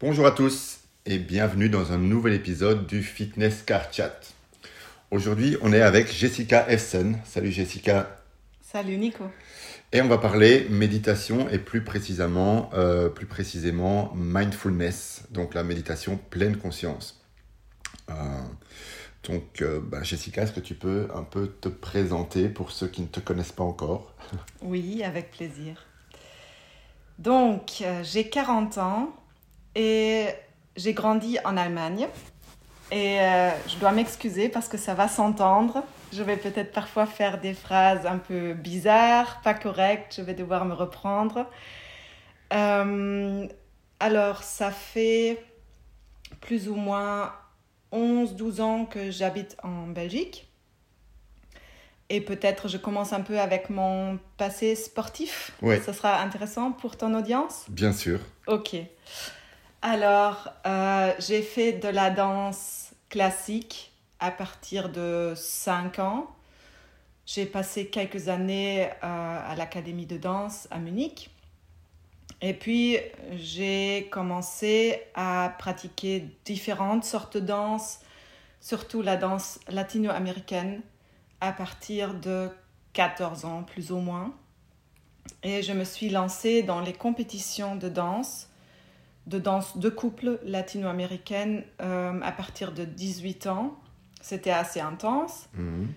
Bonjour à tous et bienvenue dans un nouvel épisode du Fitness Car Chat. Aujourd'hui, on est avec Jessica Essen. Salut Jessica. Salut Nico. Et on va parler méditation et plus précisément, euh, plus précisément mindfulness, donc la méditation pleine conscience. Euh, donc, euh, bah, Jessica, est-ce que tu peux un peu te présenter pour ceux qui ne te connaissent pas encore? Oui, avec plaisir. Donc, j'ai 40 ans et j'ai grandi en Allemagne. Et je dois m'excuser parce que ça va s'entendre. Je vais peut-être parfois faire des phrases un peu bizarres, pas correctes. Je vais devoir me reprendre. alors, ça fait plus ou moins 11-12 ans que j'habite en Belgique. Et peut-être je commence un peu avec mon passé sportif. Oui. Ça sera intéressant pour ton audience? Bien sûr. Ok. Alors, euh, j'ai fait de la danse classique à partir de 5 ans. J'ai passé quelques années euh, à l'académie de danse à Munich. Et puis, j'ai commencé à pratiquer différentes sortes de danse, surtout la danse latino-américaine, à partir de 14 ans, plus ou moins. Et je me suis lancée dans les compétitions de danse, de danse de couple latino-américaine, euh, à partir de 18 ans. C'était assez intense. Mhm.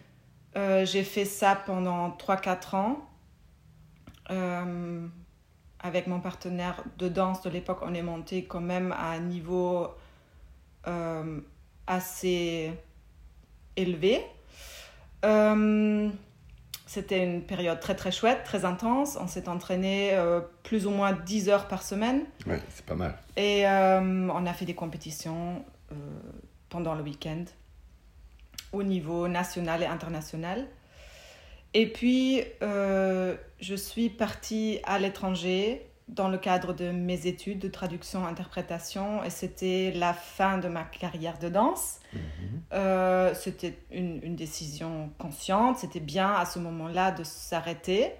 Euh, j'ai fait ça pendant 3-4 ans. Euh, avec mon partenaire de danse de l'époque, on est monté quand même à un niveau assez élevé. Euh, c'était une période très très chouette, très intense. On s'est entraîné euh, plus ou moins 10 heures par semaine. Ouais, c'est pas mal. Et on a fait des compétitions pendant le week-end au niveau national et international. Et puis, euh, je suis partie à l'étranger dans le cadre de mes études de traduction-interprétation et c'était la fin de ma carrière de danse. Mhm. Euh, c'était une, une, décision consciente, c'était bien à ce moment-là de s'arrêter.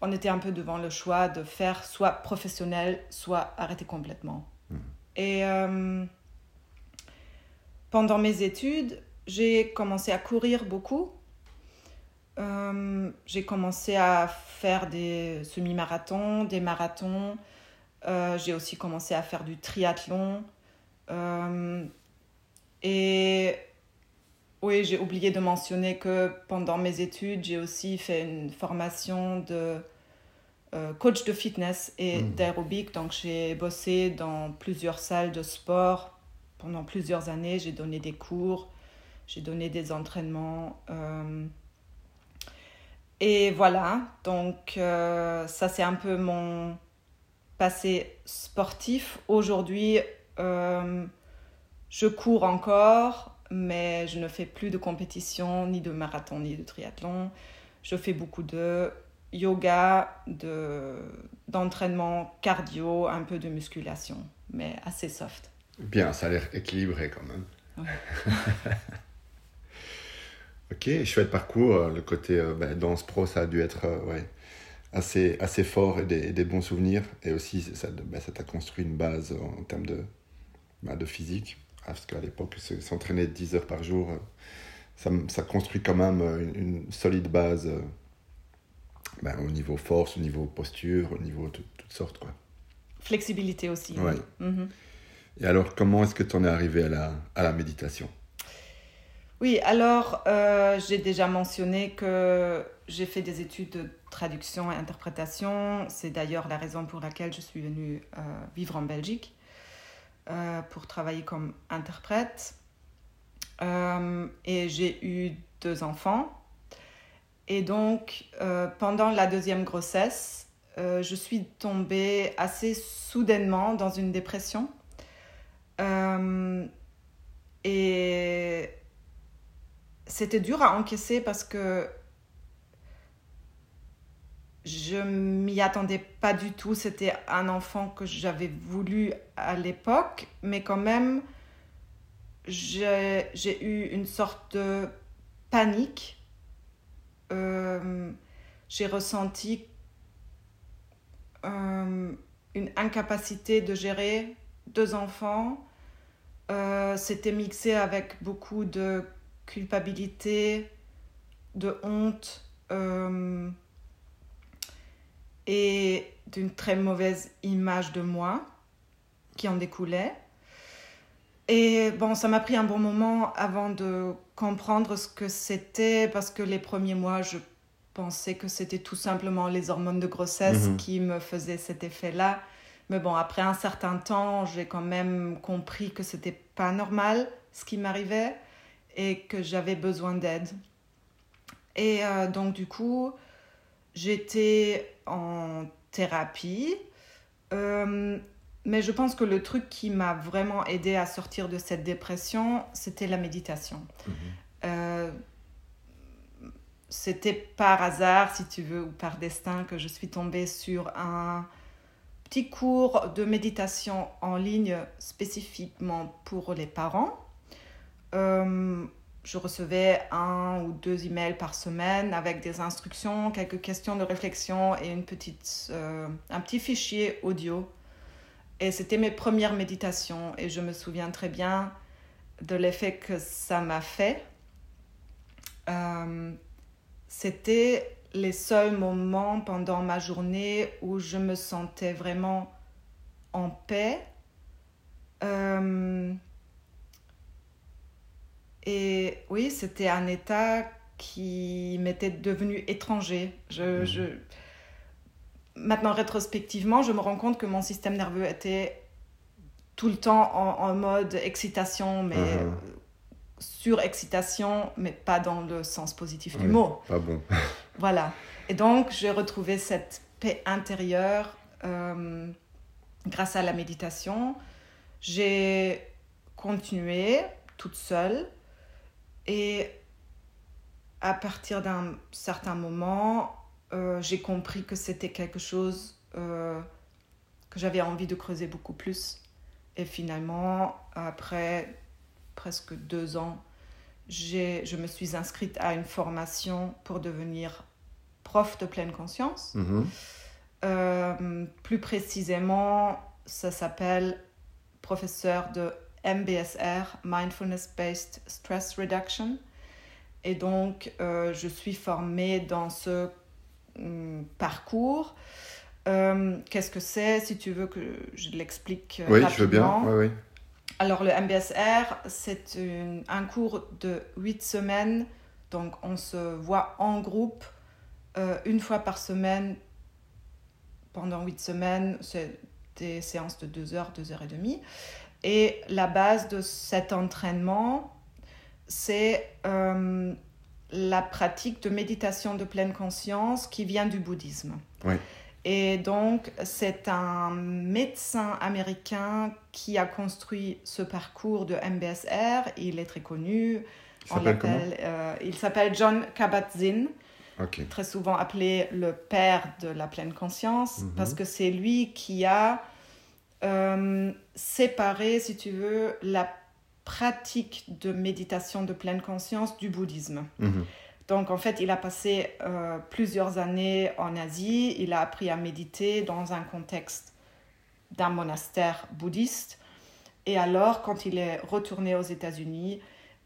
On était un peu devant le choix de faire soit professionnel, soit arrêter complètement. Mhm. Et euh, pendant mes études, j'ai commencé à courir beaucoup euh, j'ai commencé à faire des semi-marathons, des marathons. Euh, j'ai aussi commencé à faire du triathlon. Euh, et oui, j'ai oublié de mentionner que pendant mes études, j'ai aussi fait une formation de coach de fitness et Mmh. d'aérobic. Donc j'ai bossé dans plusieurs salles de sport pendant plusieurs années. J'ai donné des cours, j'ai donné des entraînements. Et voilà, donc euh, ça c'est un peu mon passé sportif. Aujourd'hui, euh, je cours encore, mais je ne fais plus de compétition, ni de marathon, ni de triathlon. Je fais beaucoup de yoga, d'entraînement cardio, un peu de musculation, mais assez soft. Bien, ça a l'air équilibré quand même. Ouais. Ok, chouette parcours. euh, Le côté euh, bah, danse pro, ça a dû être euh, ouais, assez, assez fort et des, des bons souvenirs. Et aussi, ça bah, ça t'a construit une base en, termes de, bah, de physique. Ah, Parce qu'à l'époque, se- s'entraîner 10 heures par jour, ça, ça construit quand même une, une solide base au niveau force, au niveau posture, au niveau de toutes sortes. Quoi. Flexibilité aussi. Mhm. Et alors, comment est-ce que tu en es arrivé à la, à la méditation? Oui, alors euh, j'ai déjà mentionné que j'ai fait des études de traduction et interprétation. C'est d'ailleurs la raison pour laquelle je suis venue euh, vivre en Belgique euh, pour travailler comme interprète. Et j'ai eu deux enfants. Et donc, pendant la deuxième grossesse, je suis tombée assez soudainement dans une dépression. Et c'était dur à encaisser parce que je m'y attendais pas du tout. C'était un enfant que j'avais voulu à l'époque, mais quand même, j'ai eu une sorte de panique. Euh, j'ai ressenti euh, une incapacité de gérer deux enfants, euh, c'était mixé avec beaucoup de culpabilité, de honte euh, et d'une très mauvaise image de moi qui en découlait. Et bon, ça m'a pris un bon moment avant de comprendre ce que c'était parce que les premiers mois, je pensais que c'était tout simplement les hormones de grossesse Mhm. qui me faisaient cet effet-là. Mais bon, après un certain temps, j'ai quand même compris que c'était pas normal ce qui m'arrivait et que j'avais besoin d'aide. Et euh, donc, du coup, j'étais en thérapie. Euh, mais je pense que le truc qui m'a vraiment aidé à sortir de cette dépression, c'était la méditation. Mhm. Euh, c'était par hasard, si tu veux, ou par destin, que je suis tombée sur un petit cours de méditation en ligne spécifiquement pour les parents. Euh, je recevais un ou deux emails par semaine avec des instructions, quelques questions de réflexion et une petite, euh, un petit fichier audio. Et c'était mes premières méditations et je me souviens très bien de l'effet que ça m'a fait. Euh, c'était les seuls moments pendant ma journée où je me sentais vraiment en paix. Et oui, c'était un état qui m'était devenu étranger. Je, Mhm. je... Maintenant, rétrospectivement, je me rends compte que mon système nerveux était tout le temps en, en mode excitation, mais Mhm. surexcitation, mais pas dans le sens positif du mot. Pas bon. Voilà. Et donc, j'ai retrouvé cette paix intérieure euh, grâce à la méditation. J'ai continué toute seule et à partir d'un certain moment, euh, j'ai compris que c'était quelque chose euh, que j'avais envie de creuser beaucoup plus. Et finalement, après presque deux ans, je me suis inscrite à une formation pour devenir prof de pleine conscience. Mhm. Euh, plus précisément, ça s'appelle professeur de MBSR, Mindfulness Based Stress Reduction. Et donc, euh, je suis formée dans ce hum, parcours. Euh, Qu'est-ce que c'est Si tu veux que je l'explique euh, Oui, je veux bien. Alors, le MBSR, c'est un cours de 8 semaines. Donc, on se voit en groupe euh, une fois par semaine pendant 8 semaines. C'est des séances de 2 heures, 2 heures et demie. Et la base de cet entraînement, c'est euh, la pratique de méditation de pleine conscience qui vient du bouddhisme. Oui. Et donc, c'est un médecin américain qui a construit ce parcours de MBSR. Il est très connu. Il s'appelle euh, il s'appelle John Kabat-Zinn, Ok. très souvent appelé le père de la pleine conscience, Mhm. parce que c'est lui qui a euh, séparé, si tu veux, la pratique de méditation de pleine conscience du bouddhisme. Mhm. Donc en fait, il a passé euh, plusieurs années en Asie, il a appris à méditer dans un contexte d'un monastère bouddhiste. Et alors, quand il est retourné aux États-Unis,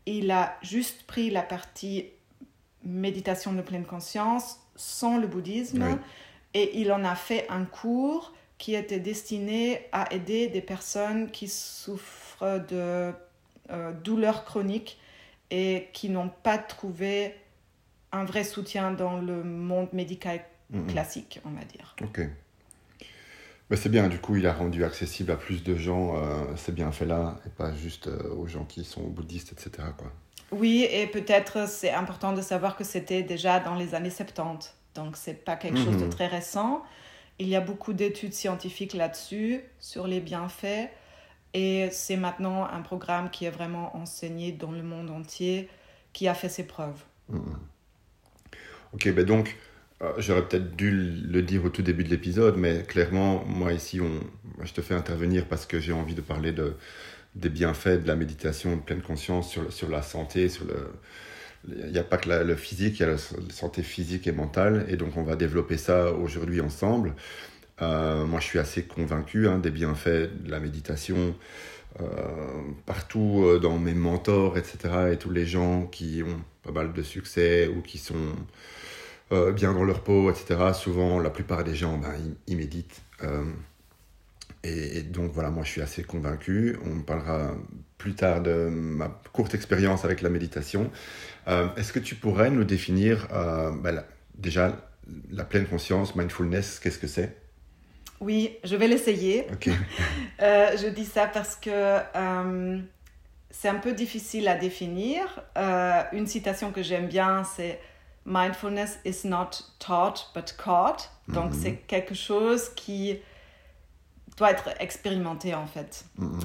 il a juste pris la partie méditation de pleine conscience sans le bouddhisme Oui. et il en a fait un cours qui était destiné à aider des personnes qui souffrent de euh, douleurs chroniques et qui n'ont pas trouvé un vrai soutien dans le monde médical Mhm. classique, on va dire. Ok. Mais c'est bien, du coup, il a rendu accessible à plus de gens euh, ces bienfaits-là, et pas juste euh, aux gens qui sont bouddhistes, etc. Quoi. Oui, et peut-être c'est important de savoir que c'était déjà dans les années 70, donc c'est pas quelque chose de Mhm. très récent. Il y a beaucoup d'études scientifiques là-dessus, sur les bienfaits, et c'est maintenant un programme qui est vraiment enseigné dans le monde entier, qui a fait ses preuves. Mhm. Ok, ben donc, euh, j'aurais peut-être dû le dire au tout début de l'épisode, mais clairement, moi ici, on, je te fais intervenir parce que j'ai envie de parler de, des bienfaits de la méditation de pleine conscience sur, sur la santé, sur le... Il n'y a pas que le physique, il y a la santé physique et mentale, et donc on va développer ça aujourd'hui ensemble. Euh, moi, je suis assez convaincu hein, des bienfaits de la méditation. Euh, partout euh, dans mes mentors, etc., et tous les gens qui ont pas mal de succès ou qui sont bien dans leur peau, etc., souvent, la plupart des gens, ben, ils, méditent. Et, et, donc, voilà, moi, je suis assez convaincu. On parlera plus tard de ma courte expérience avec la méditation. Est-ce que tu pourrais nous définir ben, déjà la pleine conscience, mindfulness, qu'est-ce que c'est? Oui, je vais l'essayer. Euh, je dis ça parce que euh, c'est un peu difficile à définir. Euh, une citation que j'aime bien, c'est Mindfulness is not taught but caught. Donc mhm. c'est quelque chose qui doit être expérimenté en fait. Mhm.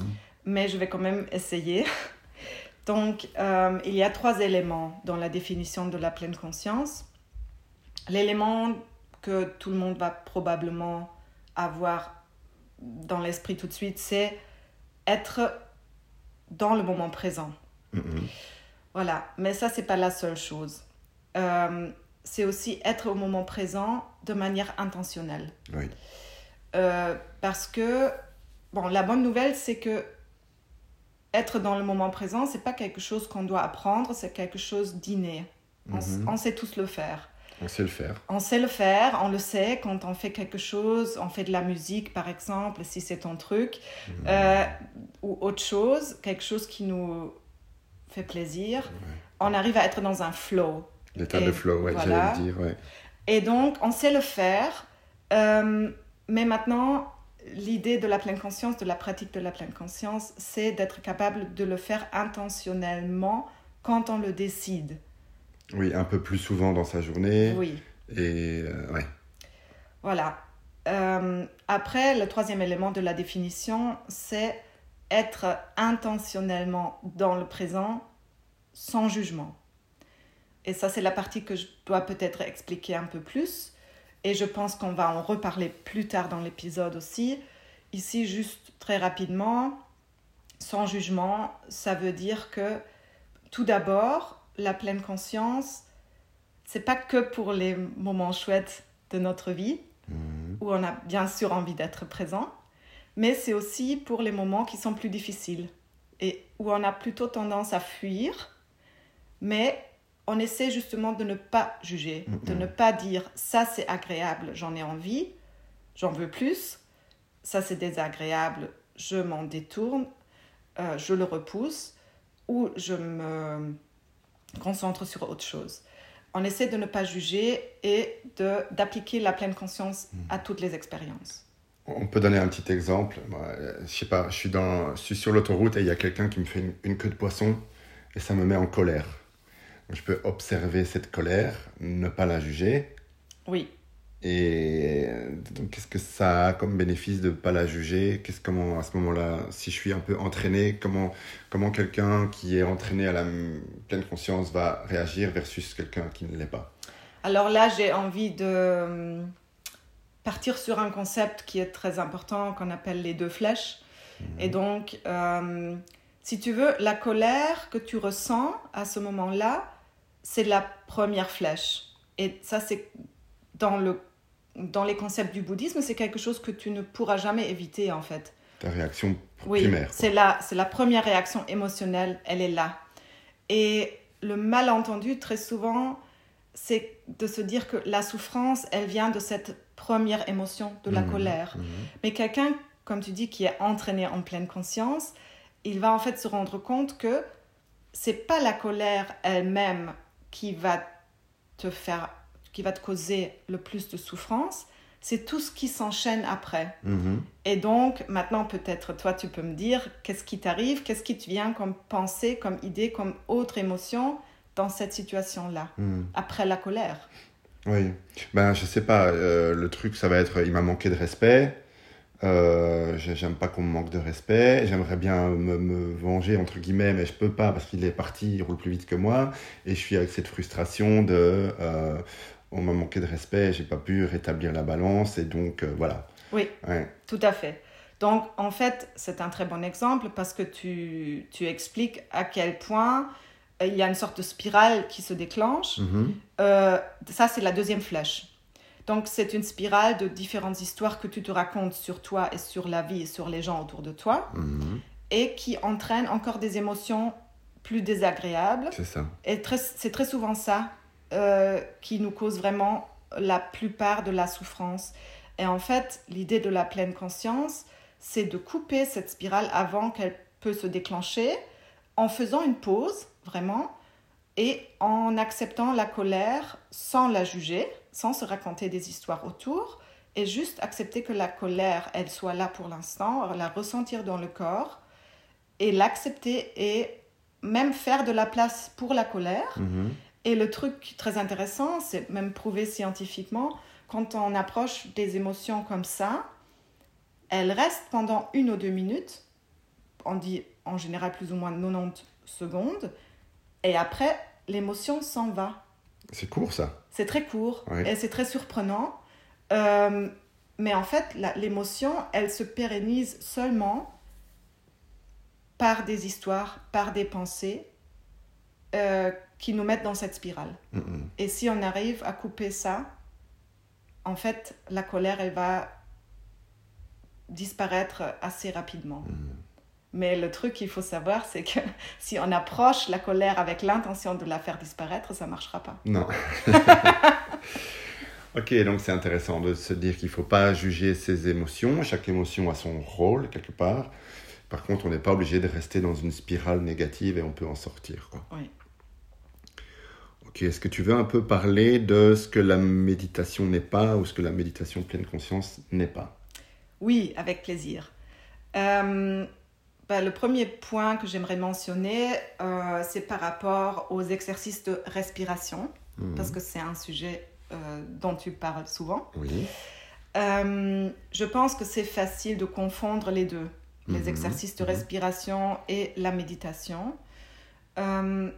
Mais je vais quand même essayer. Donc il y a trois éléments dans la définition de la pleine conscience. L'élément que tout le monde va probablement avoir dans l'esprit tout de suite, c'est être dans le moment présent. Mm-hmm. Voilà, mais ça, c'est pas la seule chose. Euh, c'est aussi être au moment présent de manière intentionnelle. Oui. Euh, parce que, bon, la bonne nouvelle, c'est que être dans le moment présent, c'est pas quelque chose qu'on doit apprendre, c'est quelque chose d'inné. on, mm-hmm. sait tous le faire. On sait le faire. On sait le faire, on le sait quand on fait quelque chose, on fait de la musique par exemple, si c'est ton truc, mhm. euh, ou autre chose, quelque chose qui nous fait plaisir, on arrive à être dans un flow. L'état de flow, ouais, j'allais le dire, ouais. Et donc, on sait le faire, euh, mais maintenant, l'idée de la pleine conscience, de la pratique de la pleine conscience, c'est d'être capable de le faire intentionnellement quand on le décide. Oui, un peu plus souvent dans sa journée. Oui. Et euh, ouais. Voilà. Euh, après, le troisième élément de la définition, c'est être intentionnellement dans le présent sans jugement. Et ça, c'est la partie que je dois peut-être expliquer un peu plus. Et je pense qu'on va en reparler plus tard dans l'épisode aussi. Ici, juste très rapidement, sans jugement, ça veut dire que tout d'abord, la pleine conscience, c'est pas que pour les moments chouettes de notre vie, mhm. où on a bien sûr envie d'être présent, mais c'est aussi pour les moments qui sont plus difficiles et où on a plutôt tendance à fuir, mais on essaie justement de ne pas juger, de ne pas dire ça c'est agréable, j'en ai envie, j'en veux plus, ça c'est désagréable, je m'en détourne, euh, je le repousse, ou je me concentre sur autre chose. On essaie de ne pas juger et d'appliquer la pleine conscience à hmm. toutes les expériences. On peut donner un petit exemple. je sais pas, je suis, dans, je suis sur l'autoroute et il y a quelqu'un qui me fait une, queue de poisson et ça me met en colère. Je peux observer cette colère, ne pas la juger. Oui. Et donc, qu'est-ce que ça a comme bénéfice de ne pas la juger? Qu'est-ce comment à ce moment-là, si je suis un peu entraîné, comment comment quelqu'un qui est entraîné à la pleine conscience va réagir versus quelqu'un qui ne l'est pas? Alors là, j'ai envie de euh, partir sur un concept qui est très important qu'on appelle les deux flèches. Mhm. Et donc, euh, si tu veux, la colère que tu ressens à ce moment-là, c'est la première flèche. Et ça, c'est dans le dans les concepts du bouddhisme, c'est quelque chose que tu ne pourras jamais éviter en fait. Ta réaction primaire. Oui, c'est la, c'est la première réaction émotionnelle, elle est là. Et le malentendu, très souvent, c'est de se dire que la souffrance, elle vient de cette première émotion, de la mmh, colère. Mmh. Mais quelqu'un, comme tu dis, qui est entraîné en pleine conscience, il va en fait se rendre compte que c'est pas la colère elle-même qui va te faire qui va te causer le plus de souffrance, c'est tout ce qui s'enchaîne après. Mhm. Et donc, maintenant, peut-être, toi, tu peux me dire, qu'est-ce qui t'arrive, qu'est-ce qui te vient comme pensée, comme idée, comme autre émotion dans cette situation-là, mhm. après la colère? Oui, ben, je sais pas, euh, le truc, ça va être, il m'a manqué de respect, euh, j'aime pas qu'on me manque de respect, j'aimerais bien me, venger entre guillemets, mais je peux pas parce qu'il est parti, il roule plus vite que moi, et je suis avec cette frustration de euh, on m'a manqué de respect, j'ai pas pu rétablir la balance et donc euh, voilà. Oui, tout à fait. Donc en fait, c'est un très bon exemple parce que tu, tu expliques à quel point euh, il y a une sorte de spirale qui se déclenche. Mm-hmm. Ça, c'est la deuxième flèche. Donc c'est une spirale de différentes histoires que tu te racontes sur toi et sur la vie et sur les gens autour de toi Mhm. et qui entraînent encore des émotions plus désagréables. C'est ça. Et c'est très souvent ça euh, qui nous cause vraiment la plupart de la souffrance. Et en fait, l'idée de la pleine conscience, c'est de couper cette spirale avant qu'elle peut se déclencher en faisant une pause, vraiment, et en acceptant la colère sans la juger, sans se raconter des histoires autour, et juste accepter que la colère, elle soit là pour l'instant, la ressentir dans le corps, et l'accepter et même faire de la place pour la colère. Mhm. Et le truc très intéressant, c'est même prouvé scientifiquement, quand on approche des émotions comme ça, elles restent pendant une ou deux minutes, on dit en général plus ou moins 90 secondes, et après, l'émotion s'en va. C'est court ça. C'est très court Ouais. et c'est très surprenant. Euh, mais en fait, l'émotion, elle se pérennise seulement par des histoires, par des pensées euh, qui nous mettent dans cette spirale. Et si on arrive à couper ça, en fait, la colère, elle va disparaître assez rapidement. Mais le truc qu'il faut savoir, c'est que si on approche la colère avec l'intention de la faire disparaître, ça ne marchera pas. Non. ok, donc c'est intéressant de se dire qu'il ne faut pas juger ses émotions. Chaque émotion a son rôle quelque part. Par contre, on n'est pas obligé de rester dans une spirale négative et on peut en sortir. Quoi. Oui. Ok, est-ce que tu veux un peu parler de ce que la méditation n'est pas ou ce que la méditation pleine conscience n'est pas? Oui, avec plaisir. Euh, bah, le premier point que j'aimerais mentionner, euh, c'est par rapport aux exercices de respiration, Mhm. parce que c'est un sujet euh, dont tu parles souvent. Oui. Euh, je pense que c'est facile de confondre les deux, les Mhm, exercices de mhm. respiration et la méditation. Euh,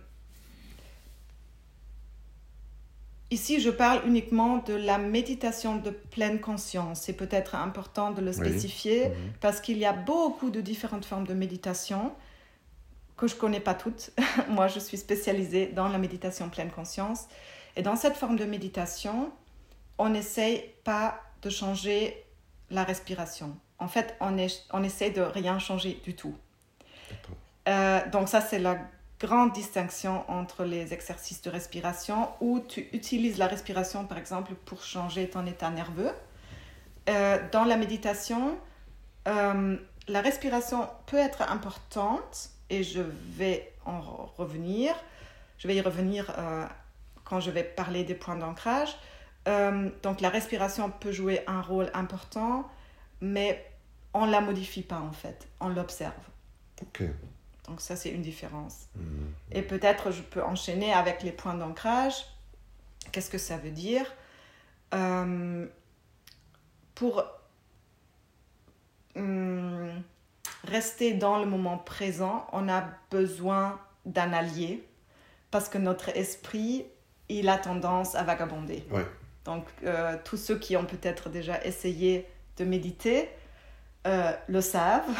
ici, je parle uniquement de la méditation de pleine conscience. C'est peut-être important de le spécifier Mhm. parce qu'il y a beaucoup de différentes formes de méditation que je connais pas toutes. Moi, je suis spécialisée dans la méditation pleine conscience. Et dans cette forme de méditation, on n'essaye pas de changer la respiration. En fait, on, est, on essaie de rien changer du tout. Euh, donc ça, c'est la grande distinction entre les exercices de respiration où tu utilises la respiration, par exemple, pour changer ton état nerveux. Euh, dans la méditation, euh, la respiration peut être importante et je vais en re- revenir. Je vais y revenir euh, quand je vais parler des points d'ancrage. Donc la respiration peut jouer un rôle important, mais on ne la modifie pas en fait, on l'observe. Ok. Donc ça, c'est une différence. Mhm. Et peut-être je peux enchaîner avec les points d'ancrage. Qu'est-ce que ça veut dire? Euh, Pour hum, rester dans le moment présent, on a besoin d'un allié parce que notre esprit, il a tendance à vagabonder. Ouais. Donc euh, tous ceux qui ont peut-être déjà essayé de méditer euh, le savent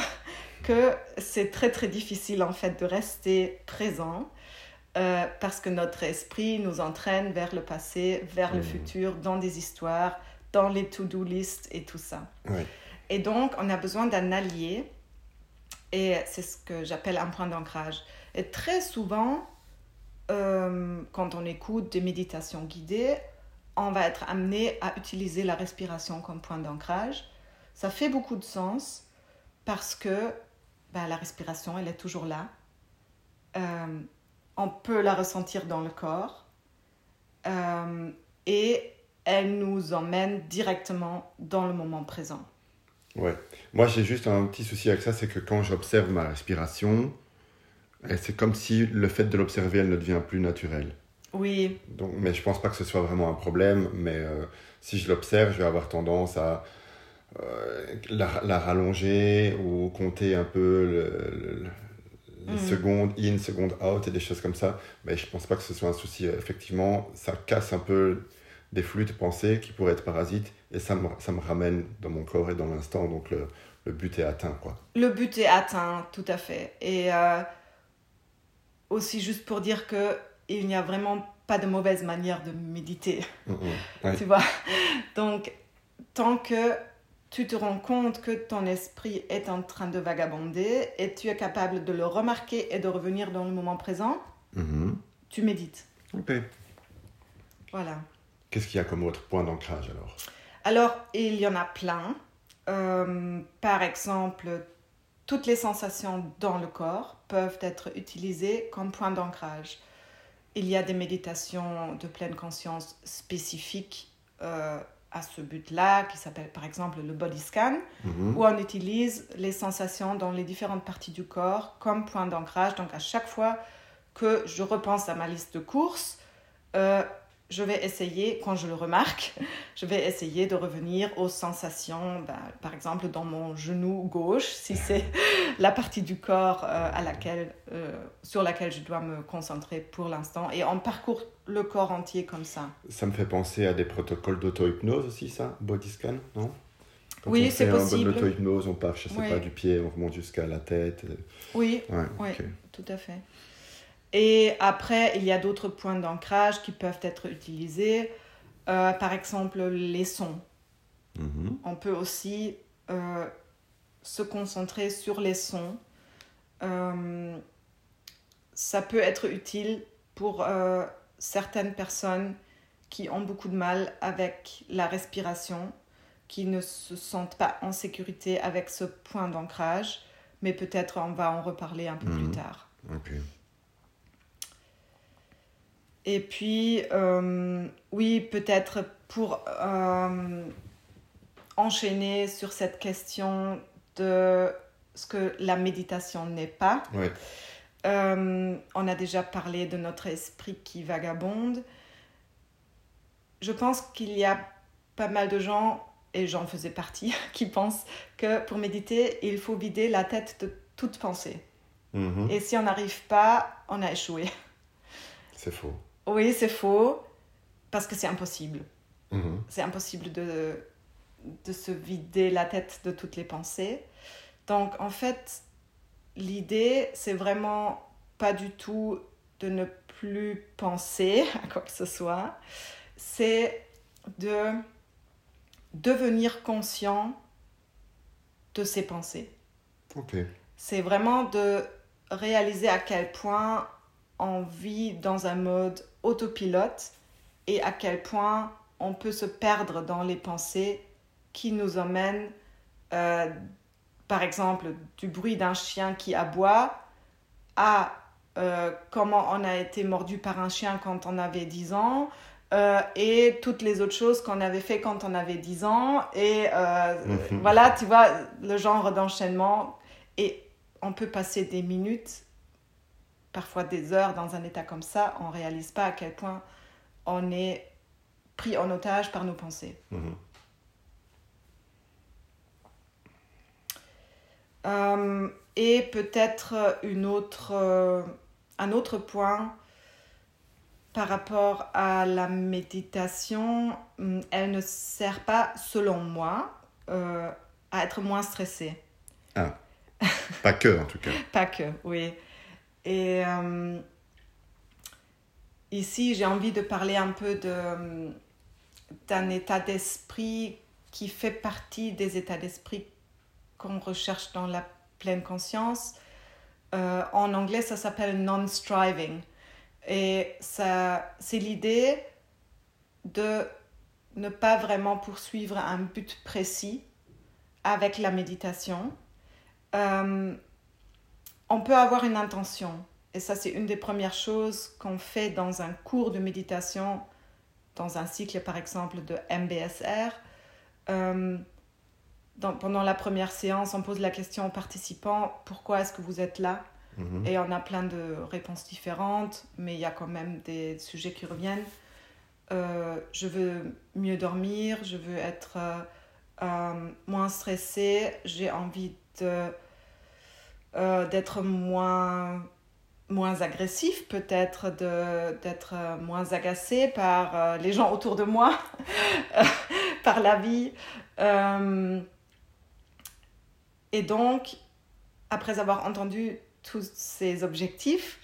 que c'est très très difficile en fait de rester présent euh, parce que notre esprit nous entraîne vers le passé, vers le Mhm. futur, dans des histoires, dans les to-do list et tout ça. Et donc on a besoin d'un allié et c'est ce que j'appelle un point d'ancrage. Et très souvent, euh, quand on écoute des méditations guidées, on va être amené à utiliser la respiration comme point d'ancrage. Ça fait beaucoup de sens parce que ben, la respiration, elle est toujours là. Euh, on peut la ressentir dans le corps Euh, et elle nous emmène directement dans le moment présent. Ouais. Moi, j'ai juste un petit souci avec ça, c'est que quand j'observe ma respiration, eh, c'est comme si le fait de l'observer, elle ne devient plus naturelle. Oui, Donc, mais je pense pas que ce soit vraiment un problème, mais euh, si je l'observe, je vais avoir tendance à la, la rallonger ou compter un peu le- le- les Mhm. secondes in, secondes out et des choses comme ça. Mais je pense pas que ce soit un souci. Effectivement, ça casse un peu des flux de pensée qui pourraient être parasites et ça me, ça me ramène dans mon corps et dans l'instant. Donc le, le but est atteint, quoi. Le but est atteint, tout à fait. Et euh, aussi juste pour dire que il n'y a vraiment pas de mauvaise manière de méditer. Mm, mm. Tu vois? Donc, tant que tu te rends compte que ton esprit est en train de vagabonder et tu es capable de le remarquer et de revenir dans le moment présent, Mhm. tu médites. Ok. Voilà. Qu'est-ce qu'il y a comme autre point d'ancrage alors? Alors, il y en a plein. Euh, par exemple, toutes les sensations dans le corps peuvent être utilisées comme point d'ancrage. Il y a des méditations de pleine conscience spécifiques euh, à ce but-là, qui s'appelle par exemple le body scan, Mhm. où on utilise les sensations dans les différentes parties du corps comme point d'ancrage. Donc à chaque fois que je repense à ma liste de courses, euh, je vais essayer, quand je le remarque, je vais essayer de revenir aux sensations, ben, par exemple dans mon genou gauche, si c'est la partie du corps euh, à laquelle, euh, sur laquelle je dois me concentrer pour l'instant. Et on parcourt le corps entier comme ça. Ça me fait penser à des protocoles d'auto-hypnose aussi, ça Body scan, non? Quand Oui, on c'est possible. un bon auto-hypnose, on part, je sais Oui. pas, du pied, on remonte jusqu'à la tête. Oui, Ouais, Oui. Tout à fait. Et après, il y a d'autres points d'ancrage qui peuvent être utilisés. Euh, par exemple, les sons. Mhm. On peut aussi euh, se concentrer sur les sons. Euh, ça peut être utile pour certaines personnes qui ont beaucoup de mal avec la respiration, qui ne se sentent pas en sécurité avec ce point d'ancrage, mais peut-être on va en reparler un peu Mhm. plus tard. Ok. Et puis, euh, oui, peut-être pour euh, enchaîner sur cette question de ce que la méditation n'est pas. Ouais. Euh, on a déjà parlé de notre esprit qui vagabonde. Je pense qu'il y a pas mal de gens, et j'en faisais partie, qui pensent que pour méditer, il faut vider la tête de toute pensée. Mhm. Et si on n'arrive pas, on a échoué. C'est faux. Oui, c'est faux, parce que c'est impossible. Mhm. C'est impossible de, de se vider la tête de toutes les pensées. Donc, en fait, l'idée, c'est vraiment pas du tout de ne plus penser à quoi que ce soit. C'est de devenir conscient de ses pensées. Ok. C'est vraiment de réaliser à quel point on vit dans un mode autopilote et à quel point on peut se perdre dans les pensées qui nous emmènent, euh, par exemple, du bruit d'un chien qui aboie à euh, comment on a été mordu par un chien quand on avait 10 ans. euh, et toutes les autres choses qu'on avait fait quand on avait 10 ans. Et euh, Mhm. voilà, tu vois, le genre d'enchaînement. Et on peut passer des minutes, parfois des heures dans un état comme ça, on ne réalise pas à quel point on est pris en otage par nos pensées. Mhm. Euh, et peut-être une autre, euh, un autre point par rapport à la méditation, hum, elle ne sert pas, selon moi, euh, à être moins stressé. Pas que, en tout cas. Pas que, oui. Et euh, ici, j'ai envie de parler un peu de, d'un état d'esprit qui fait partie des états d'esprit qu'on recherche dans la pleine conscience. Euh, en anglais, ça s'appelle non-striving. Et c'est l'idée de ne pas vraiment poursuivre un but précis avec la méditation. Euh, on peut avoir une intention. Et ça, c'est une des premières choses qu'on fait dans un cours de méditation, dans un cycle, par exemple, de MBSR. Euh, dans- pendant la première séance, on pose la question aux participants, pourquoi est-ce que vous êtes là? Mhm. Et on a plein de réponses différentes, mais il y a quand même des sujets qui reviennent. Euh, je veux mieux dormir, je veux être euh, moins stressée, j'ai envie de, euh, d'être moins, moins agressif, peut-être de, d'être euh, moins agacé par euh, les gens autour de moi, par la vie. Et donc, après avoir entendu tous ces objectifs,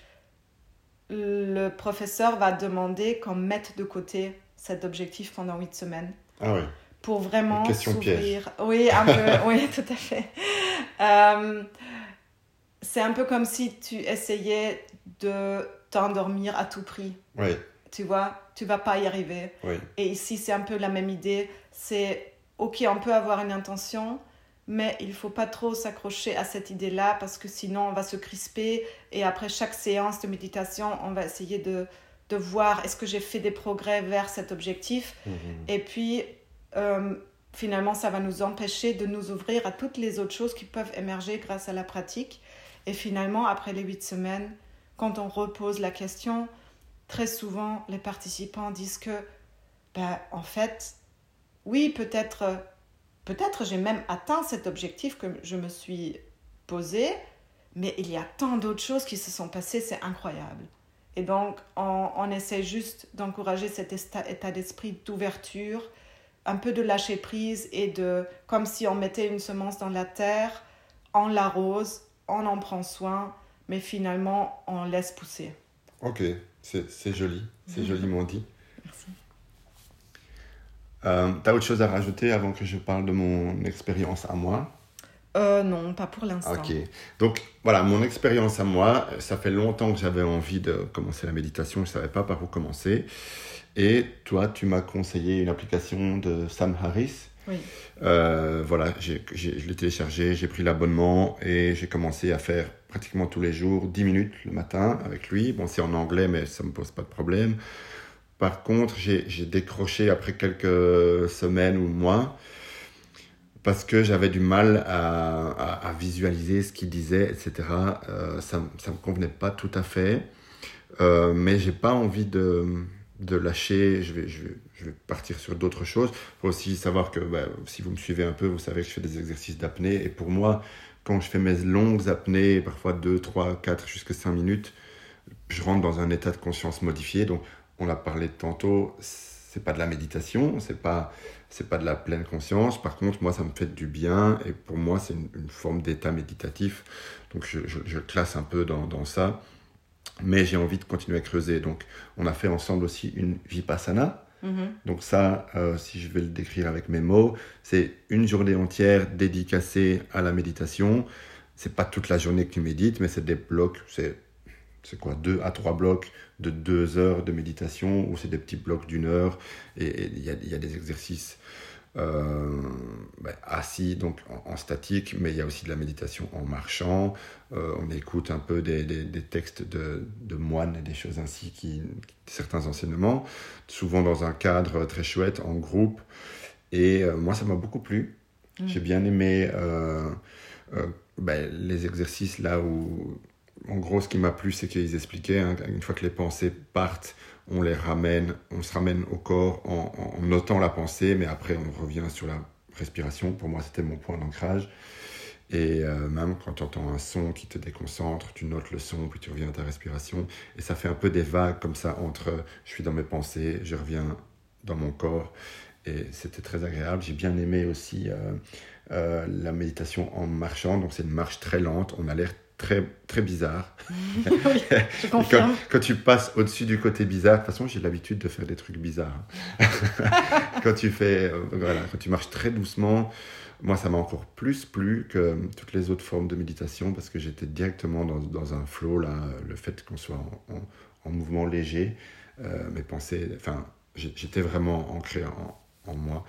le professeur va demander qu'on mette de côté cet objectif pendant huit semaines. Ah oui. Pour vraiment s'ouvrir. Oui, un peu, oui, tout à fait. Euh, c'est un peu comme si tu essayais de t'endormir à tout prix. Oui. Tu vois, tu vas pas y arriver. Oui. Et ici, c'est un peu la même idée. C'est, ok, on peut avoir une intention, mais il faut pas trop s'accrocher à cette idée-là parce que sinon, on va se crisper. Et après chaque séance de méditation, on va essayer de, de voir est-ce que j'ai fait des progrès vers cet objectif. Mhm. Et puis, euh, finalement, ça va nous empêcher de nous ouvrir à toutes les autres choses qui peuvent émerger grâce à la pratique. Et finalement, après les huit semaines, quand on repose la question, très souvent, les participants disent que, ben, en fait, oui, peut-être, peut-être j'ai même atteint cet objectif que je me suis posé, mais il y a tant d'autres choses qui se sont passées, c'est incroyable. Et donc, on, essaie juste d'encourager cet état, état d'esprit d'ouverture, un peu de lâcher prise et de, comme si on mettait une semence dans la terre, on l'arrose, on en prend soin, mais finalement, on laisse pousser. Ok, c'est c'est joli. C'est joliment dit. Merci. Euh, T'as autre chose à rajouter avant que je parle de mon expérience à moi? Euh, non, pas pour l'instant. Ok. Donc voilà, mon expérience à moi, ça fait longtemps que j'avais envie de commencer la méditation, je ne savais pas par où commencer. Et toi, tu m'as conseillé une application de Sam Harris. Euh, voilà, j'ai- je l'ai téléchargé, j'ai pris l'abonnement et j'ai commencé à faire pratiquement tous les jours 10 minutes le matin avec lui. Bon, c'est en anglais, mais ça ne me pose pas de problème. Par contre, j'ai décroché après quelques semaines ou mois parce que j'avais du mal à, à- visualiser ce qu'il disait, etc. Euh, ça ne me convenait pas tout à fait. Euh, mais j'ai pas envie de, de lâcher. Je vais, je vais partir sur d'autres choses. Il faut aussi savoir que bah, si vous me suivez un peu, vous savez que je fais des exercices d'apnée. Et pour moi, quand je fais mes longues apnées, parfois 2, 3, 4, jusqu'à 5 minutes, je rentre dans un état de conscience modifié. Donc, on l'a parlé tantôt, c'est pas de la méditation, c'est pas c'est pas de la pleine conscience. Par contre, moi, ça me fait du bien et pour moi, c'est une, forme d'état méditatif. Donc, je, je, je classe un peu dans, dans ça. Mais j'ai envie de continuer à creuser. Donc, on a fait ensemble aussi une vipassana. Mhm. Donc ça, euh, si je vais le décrire avec mes mots, c'est une journée entière dédicacée à la méditation. C'est pas toute la journée que tu médites, mais c'est des blocs, c'est c'est quoi, deux à trois blocs de deux heures de méditation, ou c'est des petits blocs d'une heure, et il y y a des exercices ben, assis, donc en, en statique, mais il y a aussi de la méditation en marchant. Euh, on écoute un peu des, des, des textes de, de moines et des choses ainsi, qui, certains enseignements, souvent dans un cadre très chouette, en groupe. Et euh, moi, ça m'a beaucoup plu. Mm. J'ai bien aimé euh, euh, ben, les exercices là où, en gros, ce qui m'a plu, c'est qu'ils expliquaient, hein, une fois que les pensées partent, on les ramène, on se ramène au corps en, notant la pensée, mais après on revient sur la respiration. Pour moi, c'était mon point d'ancrage. Et euh, même quand tu entends un son qui te déconcentre, tu notes le son, puis tu reviens à ta respiration. Et ça fait un peu des vagues comme ça entre je suis dans mes pensées, je reviens dans mon corps. Et c'était très agréable. J'ai bien aimé aussi euh, euh, la méditation en marchant. Donc c'est une marche très lente. On a l'air très, très bizarre. oui, je Et Quand, tu passes au-dessus du côté bizarre, de toute façon, j'ai l'habitude de faire des trucs bizarres. hein. quand tu fais, euh, voilà, quand tu marches très doucement, moi, ça m'a encore plus plu que euh, toutes les autres formes de méditation parce que j'étais directement dans, dans un flow là. Le fait qu'on soit en, en- en mouvement léger, euh, mes pensées, enfin, j'étais vraiment ancré en, en moi.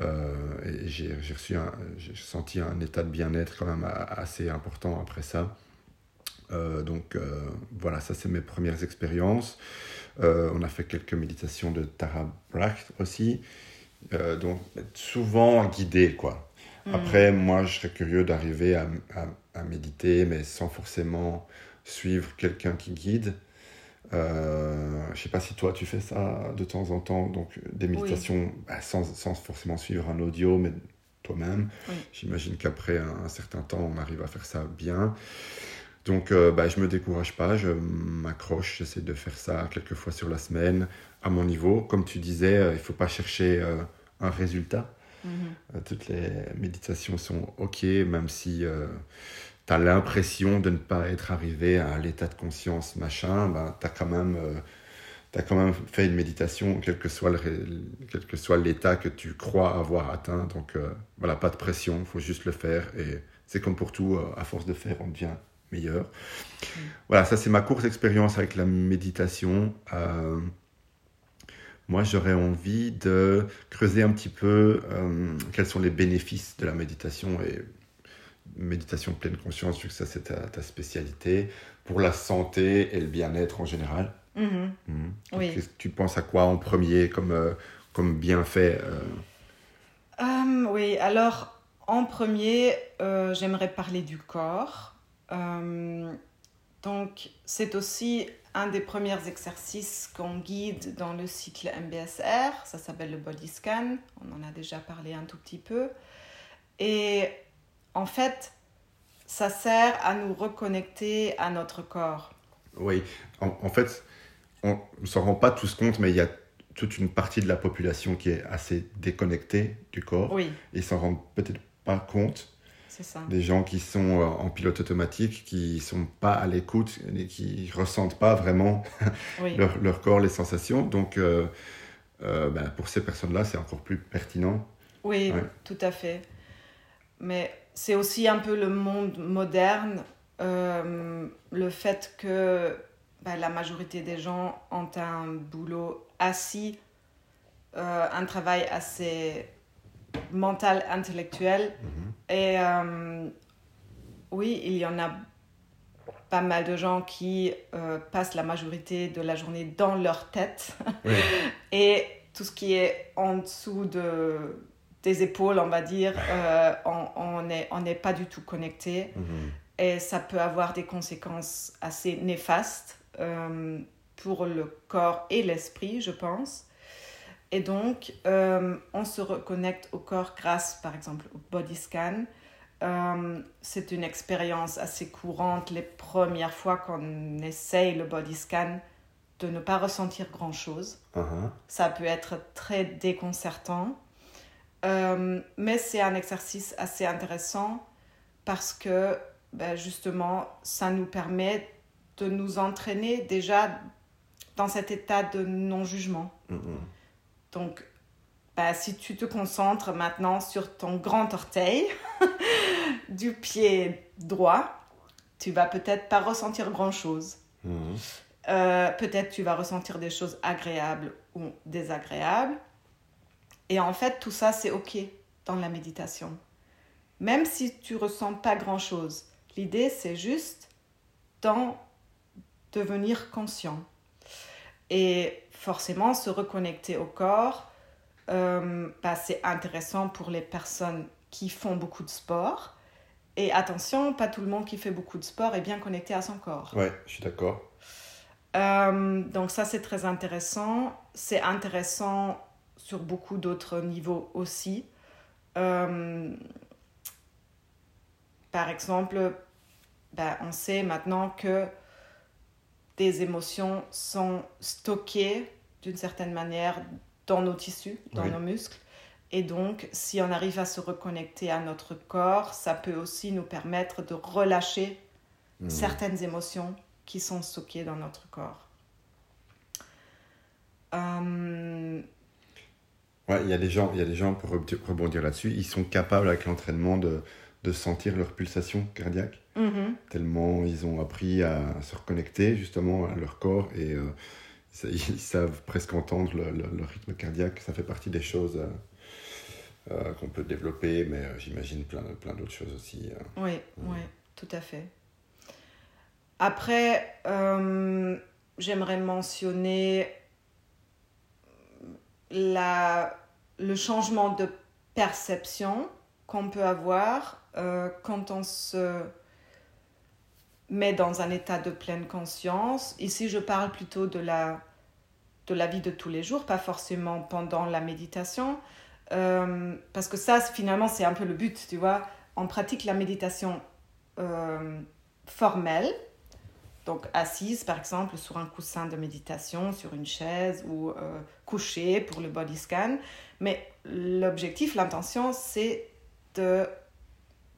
Euh, et j'ai j'ai reçu un, j'ai senti un état de bien-être quand même assez important après ça. Euh, donc euh, voilà, ça c'est mes premières expériences. Euh, on a fait quelques méditations de Tara Brach aussi, donc souvent guidées quoi. Mm. Après, moi je serais curieux d'arriver à, à- à méditer, mais sans forcément suivre quelqu'un qui guide. Euh, je sais pas si toi tu fais ça de temps en temps, donc des méditations bah, sans, sans forcément suivre un audio, mais toi-même. Oui. J'imagine qu'après un, un certain temps, on arrive à faire ça bien. Donc euh, bah, je me décourage pas, je m'accroche, j'essaie de faire ça quelques fois sur la semaine à mon niveau. Comme tu disais, euh, il faut pas chercher euh, un résultat. Mhm. Euh, toutes les méditations sont ok, même si euh, tu as l'impression de ne pas être arrivé à l'état de conscience, machin, ben, tu as quand même... tu as quand même fait une méditation, quel que soit, le, quel que soit l'état que tu crois avoir atteint. Donc voilà, pas de pression, il faut juste le faire. Et c'est comme pour tout, à force de faire, on devient meilleur. Voilà, ça c'est ma courte expérience avec la méditation. Euh, moi, j'aurais envie de creuser un petit peu euh, quels sont les bénéfices de la méditation et méditation pleine conscience, vu que ça c'est ta, spécialité, pour la santé et le bien-être en général. Mm-hmm. Mhm. Oui. Tu penses à quoi en premier comme, euh, comme bienfait Oui, alors en premier, j'aimerais parler du corps. Euh, donc, c'est aussi un des premiers exercices qu'on guide dans le cycle MBSR. Ça s'appelle le body scan. On en a déjà parlé un tout petit peu. Et en fait, ça sert à nous reconnecter à notre corps. Oui, en, fait, on ne s'en rend pas tous compte, mais il y a toute une partie de la population qui est assez déconnectée du corps. Oui. Et s'en rend peut-être pas compte. Ça. Des gens qui sont euh, en pilote automatique, qui sont pas à l'écoute et qui ressentent pas vraiment leur, leur, corps, les sensations. Donc, euh, euh, ben, pour ces personnes-là, c'est encore plus pertinent. Oui, tout à fait. Mais c'est aussi un peu le monde moderne, le fait que ben, la majorité des gens ont un boulot assis, un travail assez mental, intellectuel. Mhm. Et euh, oui, il y en a pas mal de gens qui euh, passent la majorité de la journée dans leur tête. Et tout ce qui est en dessous de, des épaules, on va dire, euh, on n'est on pas du tout connecté. Mhm. Et ça peut avoir des conséquences assez néfastes pour le corps et l'esprit, je pense. Et donc, euh, on se reconnecte au corps grâce, par exemple, au body scan. Euh, c'est une expérience assez courante les premières fois qu'on essaye le body scan de ne pas ressentir grand-chose. Uh-huh. Ça peut être très déconcertant. Euh, mais c'est un exercice assez intéressant parce que ben justement, ça nous permet de nous entraîner déjà dans cet état de non-jugement. Mm-hmm. Donc, bah, si tu te concentres maintenant sur ton grand orteil du pied droit, tu vas peut-être pas ressentir grand-chose. Mhm. Euh, peut-être tu vas ressentir des choses agréables ou désagréables. Et en fait, tout ça, c'est OK dans la méditation. Même si tu ressens pas grand-chose, l'idée, c'est juste d'en devenir conscient. Et forcément, se reconnecter au corps, euh, bah, c'est intéressant pour les personnes qui font beaucoup de sport. Et attention, pas tout le monde qui fait beaucoup de sport est bien connecté à son corps. Ouais, je suis d'accord. Euh, donc ça, c'est très intéressant. C'est intéressant sur beaucoup d'autres niveaux aussi. Euh, par exemple, bah, on sait maintenant que des émotions sont stockées d'une certaine manière dans nos tissus, dans nos muscles. Et donc, si on arrive à se reconnecter à notre corps, ça peut aussi nous permettre de relâcher mmh. certaines émotions qui sont stockées dans notre corps. Euh, ouais, il y a des gens, il y a des gens pour rebondir là-dessus, ils sont capables avec l'entraînement de, de sentir leur pulsation cardiaque. Mm-hmm. Tellement ils ont appris à se reconnecter justement à leur corps et euh, ils savent presque entendre le, rythme cardiaque. Ça fait partie des choses euh, euh, qu'on peut développer, mais j'imagine plein, plein d'autres choses aussi. Oui, oui, tout à fait. Après, j'aimerais mentionner la, le changement de perception qu'on peut avoir euh, quand on se met dans un état de pleine conscience. Ici, je parle plutôt de la, de la vie de tous les jours, pas forcément pendant la méditation, euh, parce que ça, finalement, c'est un peu le but, tu vois. On pratique la méditation euh, formelle, donc assise par exemple sur un coussin de méditation, sur une chaise ou euh, couché pour le body scan. Mais l'objectif, l'intention, c'est de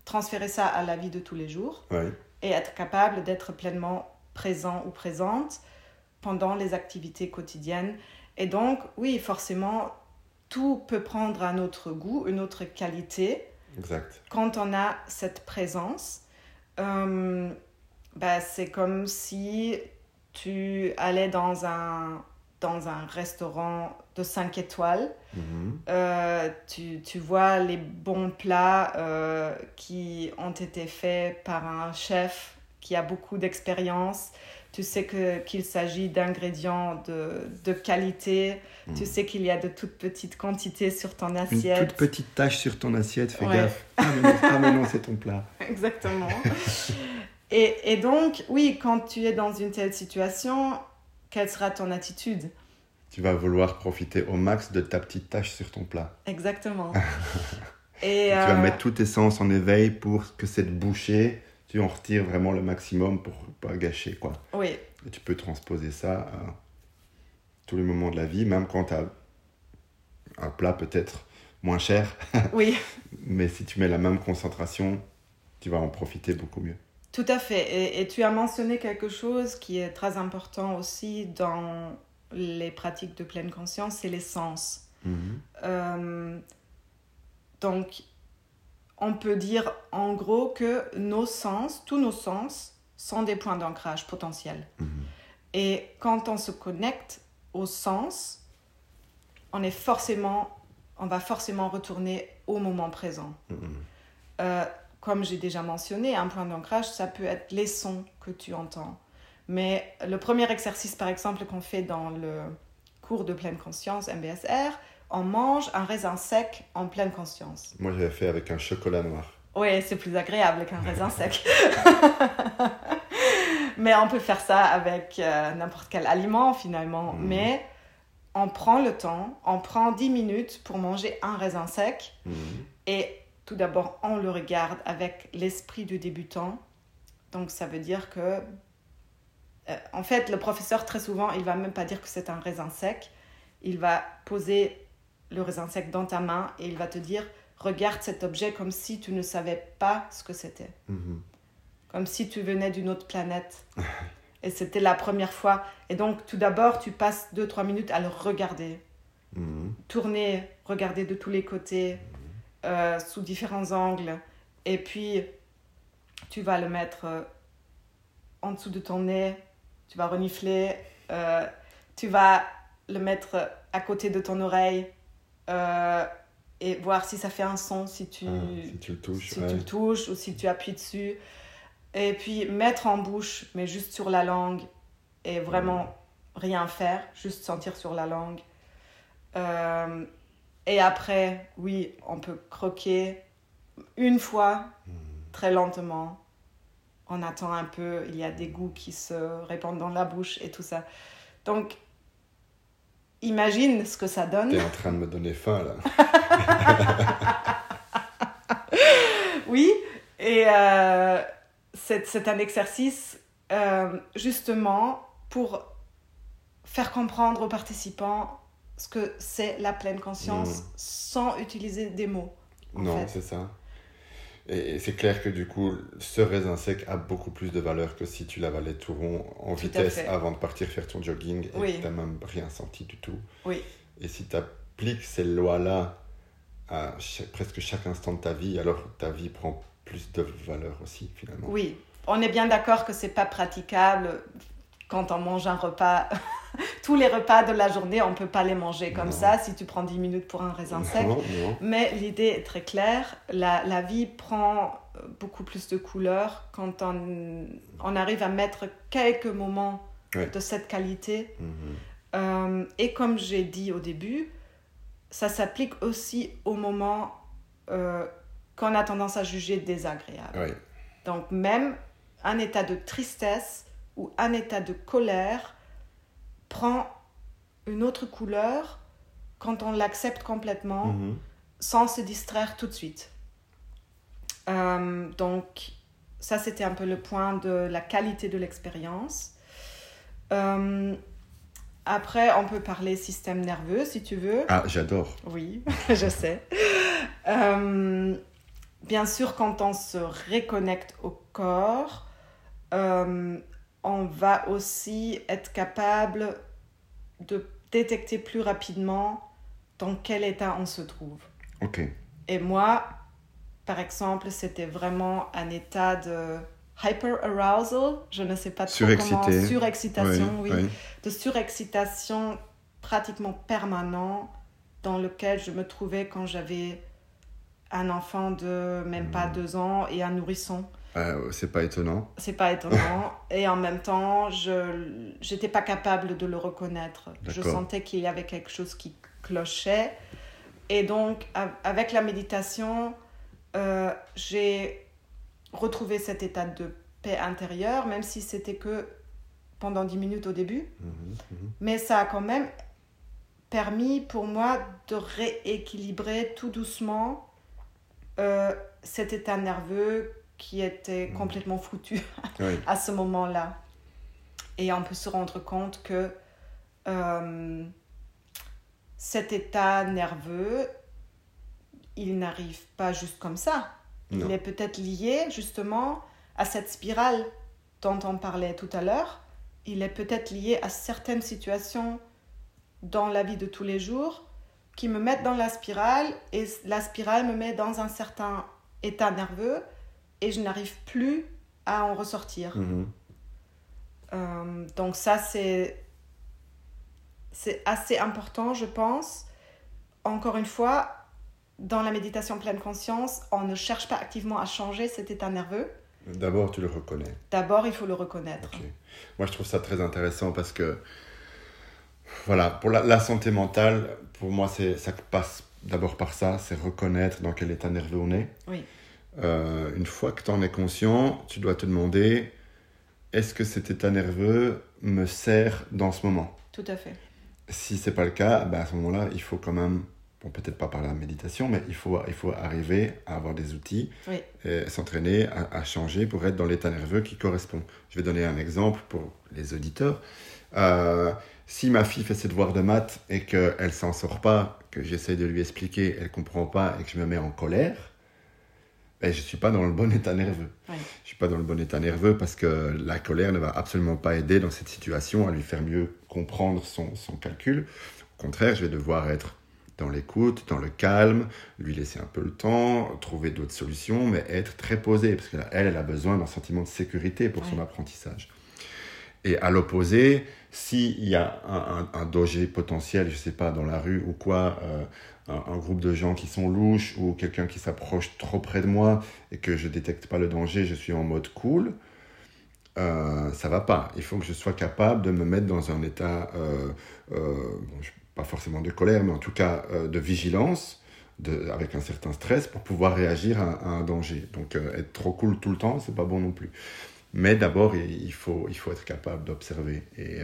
transférer ça à la vie de tous les jours Ouais. et être capable d'être pleinement présent ou présente pendant les activités quotidiennes. Et donc, oui, forcément, tout peut prendre un autre goût, une autre qualité Exact. quand on a cette présence. Euh, bah, c'est comme si tu allais dans un, dans un restaurant de 5 étoiles Mhm. euh, tu, tu vois les bons plats euh, qui ont été faits par un chef qui a beaucoup d'expérience. Tu sais que, qu'il s'agit d'ingrédients de, de qualité. Tu Mhm. sais qu'il y a de toutes petites quantités sur ton Une assiette. toute petite tache sur ton assiette, fais Ouais. gaffe. Ah mais, non, ah, non, c'est ton plat. Exactement. et, et donc, oui, quand tu es dans une telle situation, quelle sera ton attitude Tu vas vouloir profiter au max de ta petite tache sur ton plat. Exactement. et, Tu vas euh, mettre tous tes sens en éveil pour que cette bouchée, tu en retires vraiment le maximum pour pas gâcher. quoi. oui, Et tu peux transposer ça à tous les moments de la vie, même quand tu as un plat peut-être moins cher, oui. mais si tu mets la même concentration, tu vas en profiter beaucoup mieux. Tout à fait. Et, et tu as mentionné quelque chose qui est très important aussi dans les pratiques de pleine conscience, c'est les sens. Mhm. Euh, donc, on peut dire en gros que nos sens, tous nos sens, sont des points d'ancrage potentiels. Mhm. Et quand on se connecte aux sens, on est forcément, on va forcément retourner au moment présent. Mhm. Euh, comme j'ai déjà mentionné, un point d'ancrage, ça peut être les sons que tu entends. Mais le premier exercice, par exemple, qu'on fait dans le cours de pleine conscience MBSR, on mange un raisin sec en pleine conscience. Moi, j'avais fait avec un chocolat noir. Oui, c'est plus agréable qu'un raisin sec. Mais on peut faire ça avec euh, n'importe quel aliment finalement. Mhm. Mais on prend le temps, on prend 10 minutes pour manger un raisin sec. Mhm. Et tout d'abord, on le regarde avec l'esprit du débutant. Donc, ça veut dire que, euh, en fait, le professeur, très souvent, il va même pas dire que c'est un raisin sec. Il va poser le raisin sec dans ta main et il va te dire, regarde cet objet comme si tu ne savais pas ce que c'était. Mhm. Comme si tu venais d'une autre planète. Et c'était la première fois. Et donc, tout d'abord, tu passes 2-3 minutes à le regarder Mhm. tourner, regarder de tous les côtés, euh, sous différents angles. Et puis, tu vas le mettre euh, en dessous de ton nez, tu vas renifler, euh, tu vas le mettre à côté de ton oreille et voir si ça fait un son, si tu, Ah, si tu le touches, si ouais. tu le touches ou si tu appuies dessus. Et puis, mettre en bouche, mais juste sur la langue et vraiment rien faire, juste sentir sur la langue. Et après, oui, on peut croquer une fois, très lentement. On attend un peu, il y a des goûts qui se répandent dans la bouche et tout ça. Donc, imagine ce que ça donne. T'es en train de me donner faim là. Oui, et euh, c'est c'est un exercice euh, justement pour faire comprendre aux participants ce que c'est la pleine conscience Mm. sans utiliser des mots. Non, c'est ça. Et, c'est clair que du coup, ce raisin sec a beaucoup plus de valeur que si tu l'avalais tout rond en Tout vitesse avant de partir faire ton jogging et Oui. que tu n'as même rien senti du tout. Oui. Et si tu appliques ces lois-là à chaque- presque chaque instant de ta vie, alors ta vie prend plus de valeur aussi finalement. Oui, on est bien d'accord que c'est pas praticable quand on mange un repas. Tous les repas de la journée, on peut pas les manger comme Non. ça si tu prends 10 minutes pour un raisin sec. Non. Mais l'idée est très claire. La, la vie prend euh, beaucoup plus de couleurs quand on, on arrive à mettre quelques moments Ouais. de cette qualité. Mhm. Euh, et comme j'ai dit au début, ça s'applique aussi au moment euh, qu'on a tendance à juger désagréable. Ouais. Donc même un état de tristesse ou un état de colère prend une autre couleur quand on l'accepte complètement Mhm. sans se distraire tout de suite. Euh, donc, ça, c'était un peu le point de la qualité de l'expérience. Euh, après, on peut parler système nerveux, si tu veux. Ah, j'adore. Oui, je sais. Euh, bien sûr, quand on se reconnecte au corps, euh, on va aussi être capable de détecter plus rapidement dans quel état on se trouve. Ok. Et moi, par exemple, c'était vraiment un état de hyper arousal, je ne sais pas trop comment, surexcitation, oui, de surexcitation pratiquement permanent dans lequel je me trouvais quand j'avais un enfant de même pas hmm. deux ans et un nourrisson. Euh, c'est pas étonnant. C'est pas étonnant. et en même temps, je n'étais pas capable de le reconnaître. Je sentais qu'il y avait quelque chose qui clochait. Et donc, avec la méditation, euh, j'ai retrouvé cet état de paix intérieure, même si c'était que pendant dix minutes au début. Mhm, mhm. Mais ça a quand même permis pour moi de rééquilibrer tout doucement euh, cet état nerveux qui était mm. complètement foutu à ce moment-là. Et on peut se rendre compte que euh, cet état nerveux, il n'arrive pas juste comme ça. Il est peut-être lié justement à cette spirale dont on parlait tout à l'heure. Il est peut-être lié à certaines situations dans la vie de tous les jours qui me mettent dans la spirale et la spirale me met dans un certain état nerveux et je n'arrive plus à en ressortir. Mhm. Euh, donc ça, c'est, c'est assez important, je pense. Encore une fois, dans la méditation pleine conscience, on ne cherche pas activement à changer cet état nerveux. D'abord, tu le reconnais. D'abord, il faut le reconnaître. Moi, je trouve ça très intéressant parce que, voilà, pour la, la santé mentale, pour moi, c'est, ça passe d'abord par ça, c'est reconnaître dans quel état nerveux on est. Oui. Euh, une fois que tu en es conscient, tu dois te demander est-ce que cet état nerveux me sert dans ce moment? Tout à fait. Si c'est pas le cas, ben à ce moment-là, il faut quand même, bon, peut-être pas par la méditation, mais il faut, il faut arriver à avoir des outils et s'entraîner à, changer pour être dans l'état nerveux qui correspond. Je vais donner un exemple pour les auditeurs. Euh, si ma fille fait ses devoirs de maths et qu'elle s'en sort pas, que j'essaie de lui expliquer, elle comprend pas et que je me mets en colère, ben, je ne suis pas dans le bon état nerveux. Je ne suis pas dans le bon état nerveux parce que la colère ne va absolument pas aider dans cette situation à lui faire mieux comprendre son, son calcul. Au contraire, je vais devoir être dans l'écoute, dans le calme, lui laisser un peu le temps, trouver d'autres solutions, mais être très posé, parce qu'elle, elle a besoin d'un sentiment de sécurité pour son apprentissage. Et à l'opposé, s'il y a un, danger potentiel, je ne sais pas, dans la rue ou quoi, euh, un, groupe de gens qui sont louches ou quelqu'un qui s'approche trop près de moi et que je détecte pas le danger, je suis en mode cool, euh, ça va pas. Il faut que je sois capable de me mettre dans un état, euh, euh, pas forcément de colère, mais en tout cas de vigilance, de, avec un certain stress pour pouvoir réagir à, un danger. Donc être trop cool tout le temps, c'est pas bon non plus. Mais d'abord, il faut, il faut être capable d'observer. Et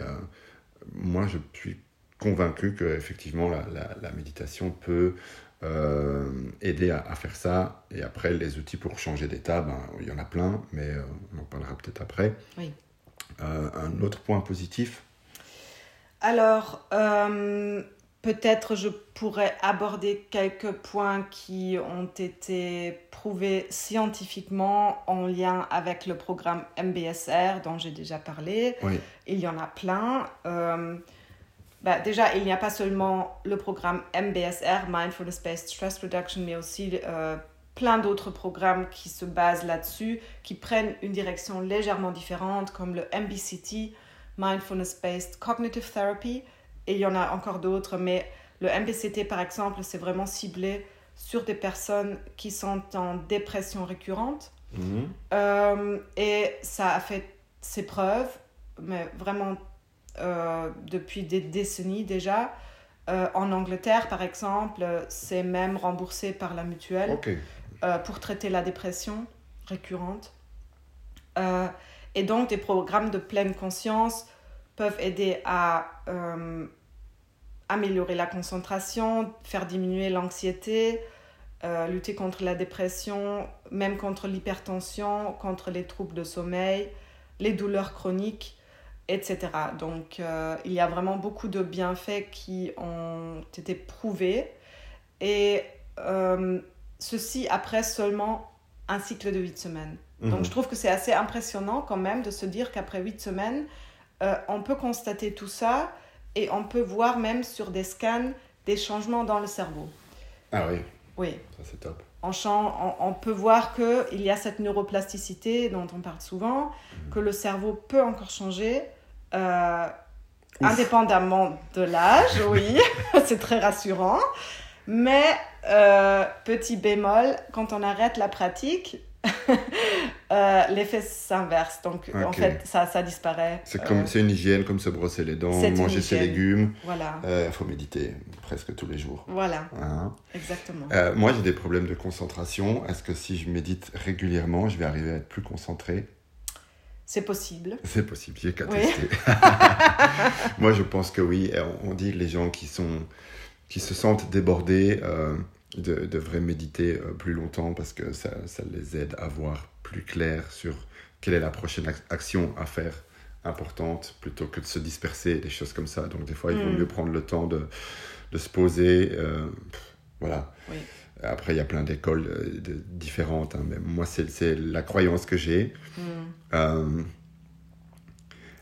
moi, je suis convaincu que effectivement la, la, méditation peut euh, aider à, faire ça. Et après, les outils pour changer d'état, ben, il y en a plein, mais euh, on en parlera peut-être après. Oui. Euh, un autre point positif? Alors, peut-être je pourrais aborder quelques points qui ont été prouvés scientifiquement en lien avec le programme MBSR dont j'ai déjà parlé. Oui. Il y en a plein. Bah, déjà, il n'y a pas seulement le programme MBSR, Mindfulness Based Stress Reduction, mais aussi euh, plein d'autres programmes qui se basent là-dessus, qui prennent une direction légèrement différente, comme le MBCT, Mindfulness Based Cognitive Therapy, et il y en a encore d'autres, mais le MBCT, par exemple, c'est vraiment ciblé sur des personnes qui sont en dépression récurrente. Mhm. Euh, et ça a fait ses preuves, mais vraiment euh, depuis des décennies déjà. Euh, en Angleterre, par exemple, c'est même remboursé par la mutuelle pour traiter la dépression récurrente. et donc, des programmes de pleine conscience peuvent aider à améliorer la concentration, faire diminuer l'anxiété, lutter contre la dépression, même contre l'hypertension, contre les troubles de sommeil, les douleurs chroniques etc. Donc euh, il y a vraiment beaucoup de bienfaits qui ont été prouvés. Et euh, ceci après seulement un cycle de 8 semaines. Donc Mhm. je trouve que c'est assez impressionnant quand même de se dire qu'après 8 semaines, euh, on peut constater tout ça et on peut voir même sur des scans des changements dans le cerveau. Ah oui, Oui, ça c'est top. on, on, peut voir qu'il y a cette neuroplasticité dont on parle souvent, que le cerveau peut encore changer, euh, indépendamment de l'âge, oui, c'est très rassurant. Mais, euh, petit bémol, quand on arrête la pratique, euh, l'effet s'inverse. Donc, en fait, ça, ça disparaît. C'est Euh, c'est une hygiène, comme se brosser les dents, manger ses légumes. Voilà, Il faut méditer presque tous les jours. voilà, Hein. exactement. Euh, moi, j'ai des problèmes de concentration. Est-ce que si je médite régulièrement, je vais arriver à être plus concentré? C'est possible. C'est possible, j'ai qu'à Oui. tester. moi, je pense que oui. On- dit que les gens qui, sont, qui se sentent débordés euh, de- devraient méditer euh, plus longtemps parce que ça, ça les aide à voir plus clair sur quelle est la prochaine ac- action à faire importante plutôt que de se disperser, des choses comme ça. Donc, des fois, il vaut Mm. mieux prendre le temps de, de se poser. euh, pff, voilà. Oui. Après, il y a plein d'écoles euh, différentes, hein, mais moi, c'est c'est la croyance que j'ai. Hmm. Euh,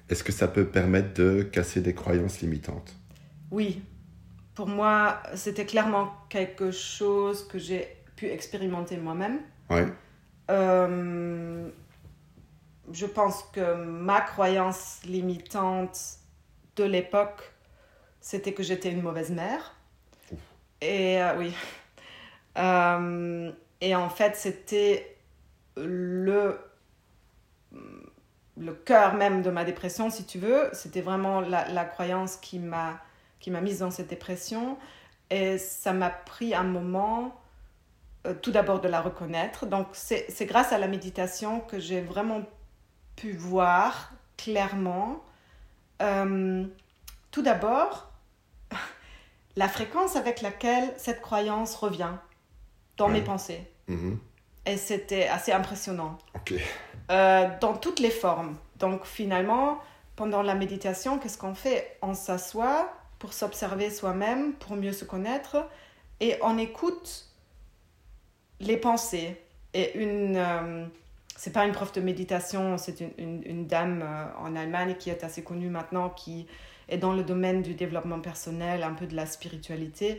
Est-ce que ça peut permettre de casser des croyances limitantes? Oui, pour moi, c'était clairement quelque chose que j'ai pu expérimenter moi-même. Ouais. Euh, je pense que ma croyance limitante de l'époque, c'était que j'étais une mauvaise mère. Et euh, oui. Euh, et en fait, c'était le, le cœur même de ma dépression, si tu veux. C'était vraiment la, la croyance qui m'a qui m'a mise dans cette dépression. Et ça m'a pris un moment, euh, tout d'abord, de la reconnaître. Donc, c'est grâce à la méditation que j'ai vraiment pu voir clairement, euh, tout d'abord, la fréquence avec laquelle cette croyance revient dans Ouais. mes pensées. Mhm. Et c'était assez impressionnant. Euh, dans toutes les formes. Donc finalement, pendant la méditation, qu'est-ce qu'on fait? On s'assoit pour s'observer soi-même, pour mieux se connaître, et on écoute les pensées. Et une, euh, c'est pas une prof de méditation, c'est une, une- une dame euh, en Allemagne qui est assez connue maintenant, qui est dans le domaine du développement personnel, un peu de la spiritualité.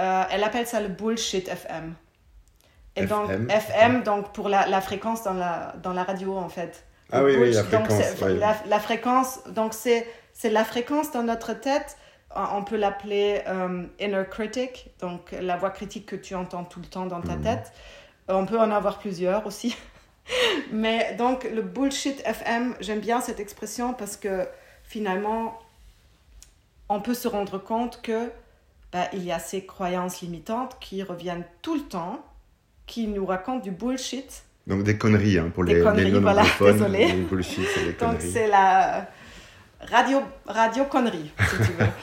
Euh, elle appelle ça le bullshit FM. Et donc, FM, FM, donc pour la, la fréquence dans la, dans la radio, en fait. Ah oui, oui, la donc fréquence. ouais. la, la fréquence, donc c'est c'est la fréquence dans notre tête. On peut l'appeler euh, inner critic, donc la voix critique que tu entends tout le temps dans ta Mhm. tête. Euh, On peut en avoir plusieurs aussi. Mais donc le bullshit FM, j'aime bien cette expression parce que finalement, on peut se rendre compte que bah, il y a ces croyances limitantes qui reviennent tout le temps, qui nous racontent du bullshit. Donc des conneries hein, pour Des les, conneries, les voilà, bullshit, c'est des Donc c'est la radio, radio connerie, si tu veux.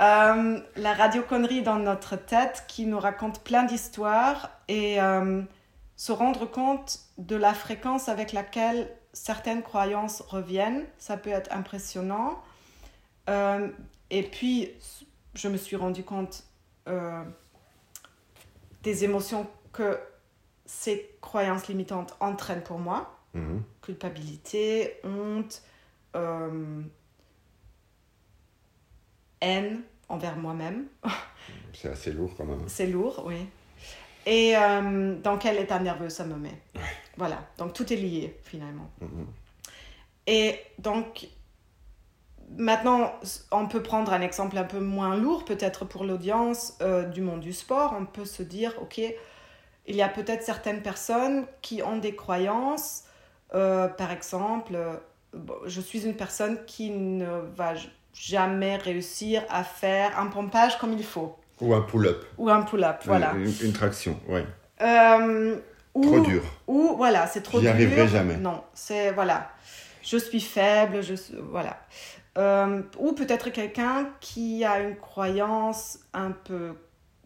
Euh, la radio connerie dans notre tête qui nous raconte plein d'histoires et euh, se rendre compte de la fréquence avec laquelle certaines croyances reviennent, ça peut être impressionnant. Euh, et puis, je me suis rendu compte des émotions que ces croyances limitantes entraînent pour moi Mhm. culpabilité, honte, haine envers moi-même. C'est assez lourd quand même. C'est lourd, oui. Et euh, dans quel état nerveux ça me met. Voilà, donc tout est lié finalement. Mhm. Et donc, maintenant, on peut prendre un exemple un peu moins lourd, peut-être pour l'audience euh, du monde du sport. On peut se dire, OK, il y a peut-être certaines personnes qui ont des croyances, euh, par exemple, je suis une personne qui ne va jamais réussir à faire un pompage comme il faut, Ou un pull-up. ou un pull-up, voilà. Une, une traction, ouais. Euh, ou- Trop dur. ou voilà, c'est trop J'y dur. arriverai jamais. Non, c'est voilà. Je suis faible, je suis- voilà. Euh, ou peut-être quelqu'un qui a une croyance un peu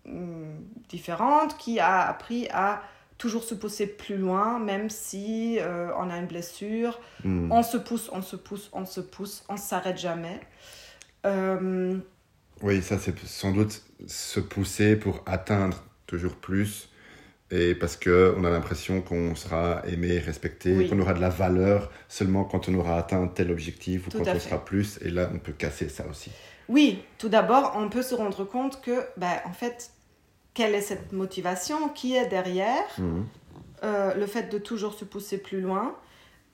hum, différente, qui a appris à toujours se pousser plus loin, même si euh, on a une blessure. Mhm. On se pousse, on se pousse, on se pousse, on s'arrête jamais. Euh, Oui, ça c'est sans doute se pousser pour atteindre toujours plus et parce qu'on a l'impression qu'on sera aimé, respecté, qu'on aura de la valeur seulement quand on aura atteint tel objectif ou quand on sera plus. Et là, on peut casser ça aussi. Oui, tout d'abord, on peut se rendre compte que, ben, en fait, quelle est cette motivation Qui est derrière mhm. euh, Le fait de toujours se pousser plus loin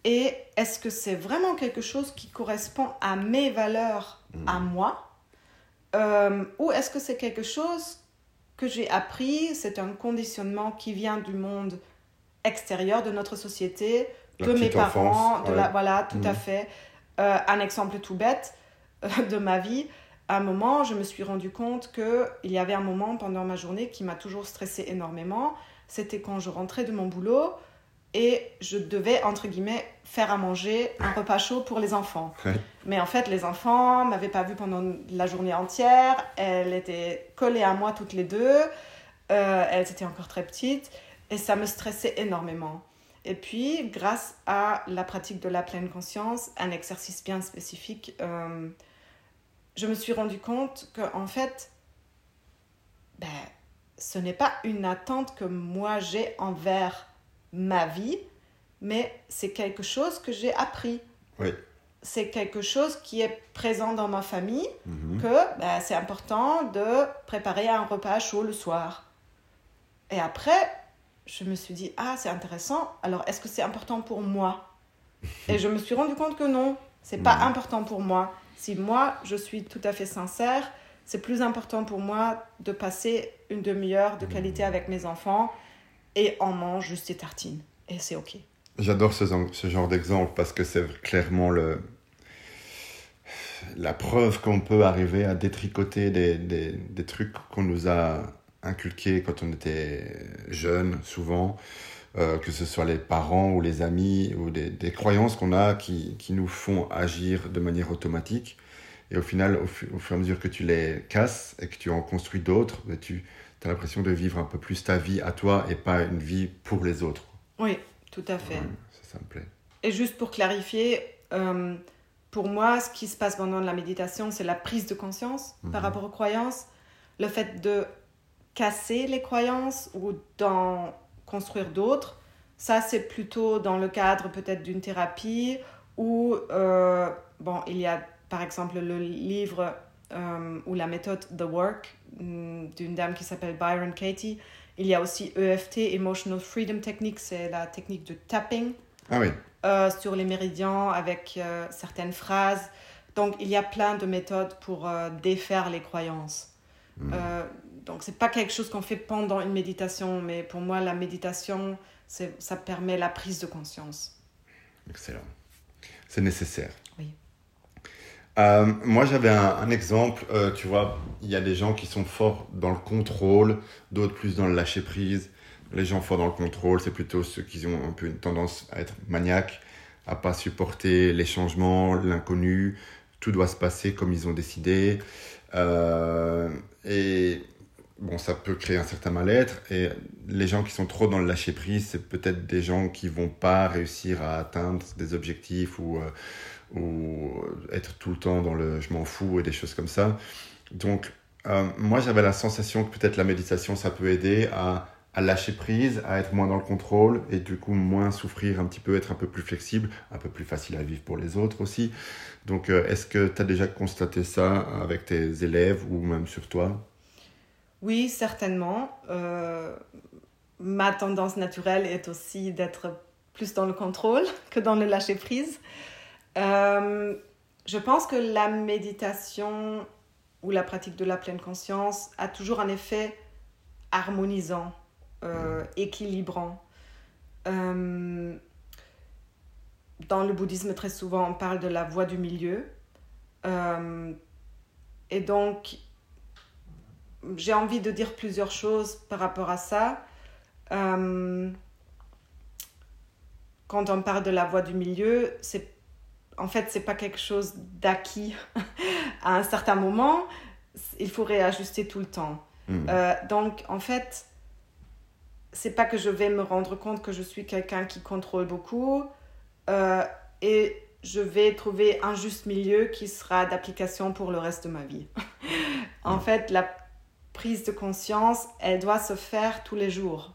Et est-ce que c'est vraiment quelque chose qui correspond à mes valeurs, à mhm. moi euh, Ou est-ce que c'est quelque chose que j'ai appris, c'est un conditionnement qui vient du monde extérieur de notre société, de mes parents, de la, voilà, tout à mhm. fait. Euh, un exemple tout bête de ma vie, à un moment, je me suis rendu compte qu'il y avait un moment pendant ma journée qui m'a toujours stressé énormément. C'était quand je rentrais de mon boulot et je devais, entre guillemets, faire à manger un repas chaud pour les enfants. Mais en fait, les enfants m'avaient pas vu pendant la journée entière. Elles étaient collées à moi toutes les deux. Euh, elles étaient encore très petites. Et ça me stressait énormément. Et puis, grâce à la pratique de la pleine conscience, un exercice bien spécifique, euh, je me suis rendu compte que en fait, ben, ce n'est pas une attente que moi j'ai envers ma vie, mais c'est quelque chose que j'ai appris. Oui. C'est quelque chose qui est présent dans ma famille, mhm. que ben, c'est important de préparer un repas chaud le soir. Et après, je me suis dit, ah, c'est intéressant, alors est-ce que c'est important pour moi? Et je me suis rendu compte que non, c'est pas mhm. important pour moi. Si moi, je suis tout à fait sincère, c'est plus important pour moi de passer une demi-heure de qualité avec mes enfants et on mange juste des tartines. Et c'est OK. J'adore ce, ce, genre d'exemple parce que c'est clairement le, la preuve qu'on peut arriver à détricoter des, des, des trucs qu'on nous a inculqués quand on était jeune, souvent. Euh, que ce soit les parents ou les amis ou des, des croyances qu'on a qui, qui, nous font agir de manière automatique. Et au final, au, fur et à mesure que tu les casses et que tu en construis d'autres, ben, tu as l'impression de vivre un peu plus ta vie à toi et pas une vie pour les autres. Oui, tout à fait. ça, me plaît. Et juste pour clarifier, euh, pour moi, ce qui se passe pendant la méditation, c'est la prise de conscience par mhm. rapport aux croyances, le fait de casser les croyances ou dans construire d'autres. Ça, c'est plutôt dans le cadre peut-être d'une thérapie ou, euh, bon, il y a par exemple le livre euh, ou la méthode The Work mm, d'une dame qui s'appelle Byron Katie. Il y a aussi EFT, Emotional Freedom Technique, c'est la technique de tapping ah oui. Euh, sur les méridians avec certaines phrases. Donc, il y a plein de méthodes pour défaire les croyances. Hmm. Donc, c'est pas quelque chose qu'on fait pendant une méditation, mais pour moi, la méditation, ça permet la prise de conscience. Excellent. C'est nécessaire. Oui. Euh, moi, j'avais un, exemple. Euh, tu vois, il y a des gens qui sont forts dans le contrôle, d'autres plus dans le lâcher prise. Les gens forts dans le contrôle, c'est plutôt ceux qui ont un peu une tendance à être maniaques, à pas supporter les changements, l'inconnu. Tout doit se passer comme ils ont décidé. Euh, et bon, ça peut créer un certain mal-être. Et les gens qui sont trop dans le lâcher-prise, c'est peut-être des gens qui vont pas réussir à atteindre des objectifs ou, euh, ou être tout le temps dans le je m'en fous et des choses comme ça. Donc, euh, moi, j'avais la sensation que peut-être la méditation, ça peut aider à, à, lâcher prise, à être moins dans le contrôle et du coup moins souffrir un petit peu, être un peu plus flexible, un peu plus facile à vivre pour les autres aussi. Donc, euh, est-ce que tu as déjà constaté ça avec tes élèves ou même sur toi? Oui, certainement. Euh, ma tendance naturelle est aussi d'être plus dans le contrôle que dans le lâcher prise. Euh, je pense que la méditation ou la pratique de la pleine conscience a toujours un effet harmonisant, euh, équilibrant. dans le bouddhisme, très souvent, on parle de la voie du milieu. et donc, j'ai envie de dire plusieurs choses par rapport à ça. Euh, quand on parle de la voie du milieu, c'est en fait c'est pas quelque chose d'acquis à un certain moment. Il faut réajuster tout le temps. Hmm. Euh, donc en fait, c'est pas que je vais me rendre compte que je suis quelqu'un qui contrôle beaucoup euh, et je vais trouver un juste milieu qui sera d'application pour le reste de ma vie. en hmm. fait, la prise de conscience, elle doit se faire tous les jours.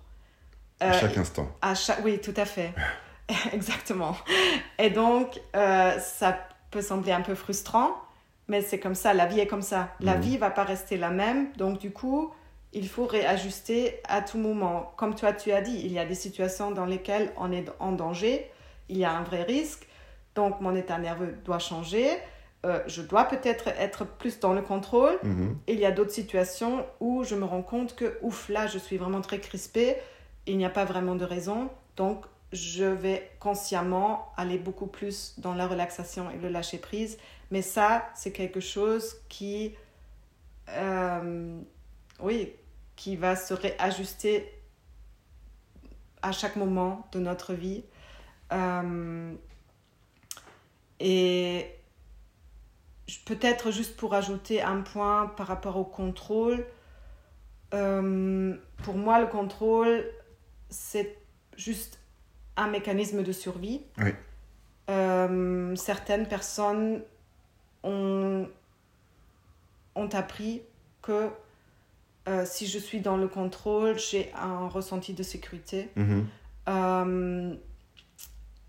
à chaque instant. À chaque, oui, tout à fait. Exactement. Et donc, euh, ça peut sembler un peu frustrant, mais c'est comme ça, la vie est comme ça. La vie va pas rester la même, donc du coup, il faut réajuster à tout moment. Comme toi, tu as dit, il y a des situations dans lesquelles on est en danger, il y a un vrai risque, donc mon état nerveux doit changer. Euh, je dois peut-être être plus dans le contrôle. Mhm. Il y a d'autres situations où je me rends compte que, ouf, là, je suis vraiment très crispée. Il n'y a pas vraiment de raison. Donc, je vais consciemment aller beaucoup plus dans la relaxation et le lâcher prise. Mais ça, c'est quelque chose qui, euh, oui, qui va se réajuster à chaque moment de notre vie. Euh, et peut-être juste pour ajouter un point par rapport au contrôle, euh, pour moi, le contrôle, c'est juste un mécanisme de survie. Oui. Euh, certaines personnes ont, ont appris que euh, si je suis dans le contrôle, j'ai un ressenti de sécurité. Mhm. Euh,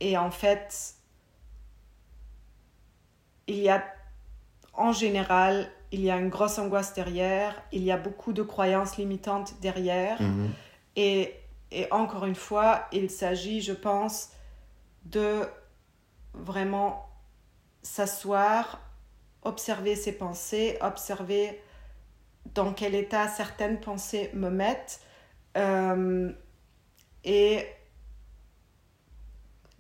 et en fait, il y a, en général, il y a une grosse angoisse derrière, il y a beaucoup de croyances limitantes derrière. Mhm. Et, et encore une fois, il s'agit, je pense, de vraiment s'asseoir, observer ses pensées, observer dans quel état certaines pensées me mettent. Euh, et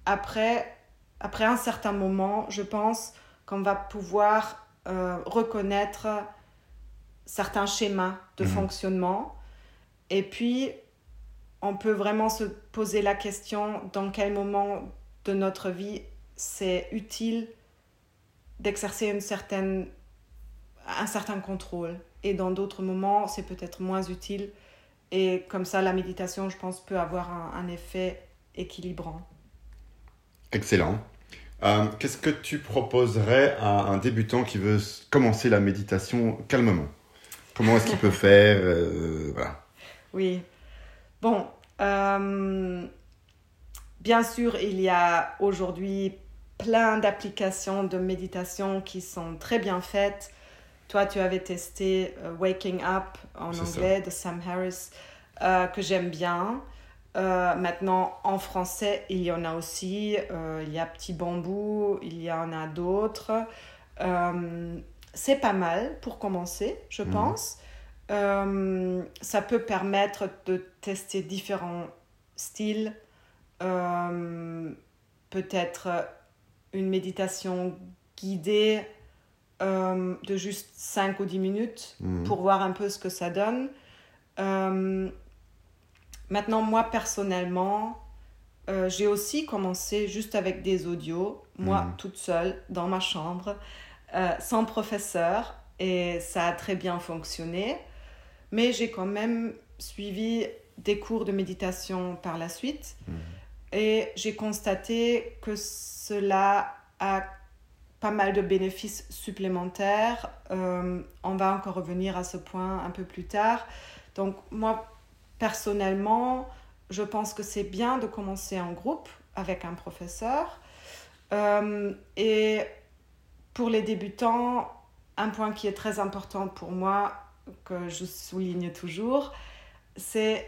après, après un certain moment, je pense qu'on va pouvoir euh, reconnaître certains schémas de Mhm. fonctionnement. Et puis, on peut vraiment se poser la question dans quel moment de notre vie c'est utile d'exercer une certaine, un certain contrôle. Et dans d'autres moments, c'est peut-être moins utile. Et comme ça, la méditation, je pense, peut avoir un, un effet équilibrant. Excellent. Euh, Qu'est-ce que tu proposerais à un débutant qui veut commencer la méditation calmement? Comment est-ce qu'il peut faire euh, voilà. Oui. Bon, euh, bien sûr, il y a aujourd'hui plein d'applications de méditation qui sont très bien faites. Toi, tu avais testé Waking Up en ça. anglais de Sam Harris, que j'aime bien. Euh, maintenant, en français, il y en a aussi. Euh, il y a Petit Bambou, il y en a d'autres. Euh, c'est pas mal pour commencer, je Mhm. pense. Ça peut permettre de tester différents styles. Peut-être une méditation guidée de juste 5 ou 10 minutes Mhm. pour voir un peu ce que ça donne. Maintenant, moi personnellement, euh, j'ai aussi commencé juste avec des audios, moi Mhm. toute seule dans ma chambre, euh, sans professeur, et ça a très bien fonctionné. Mais j'ai quand même suivi des cours de méditation par la suite, Mhm. et j'ai constaté que cela a pas mal de bénéfices supplémentaires. Euh, on va encore revenir à ce point un peu plus tard. Donc moi, personnellement, je pense que c'est bien de commencer en groupe avec un professeur. Euh, et pour les débutants, un point qui est très important pour moi, que je souligne toujours, c'est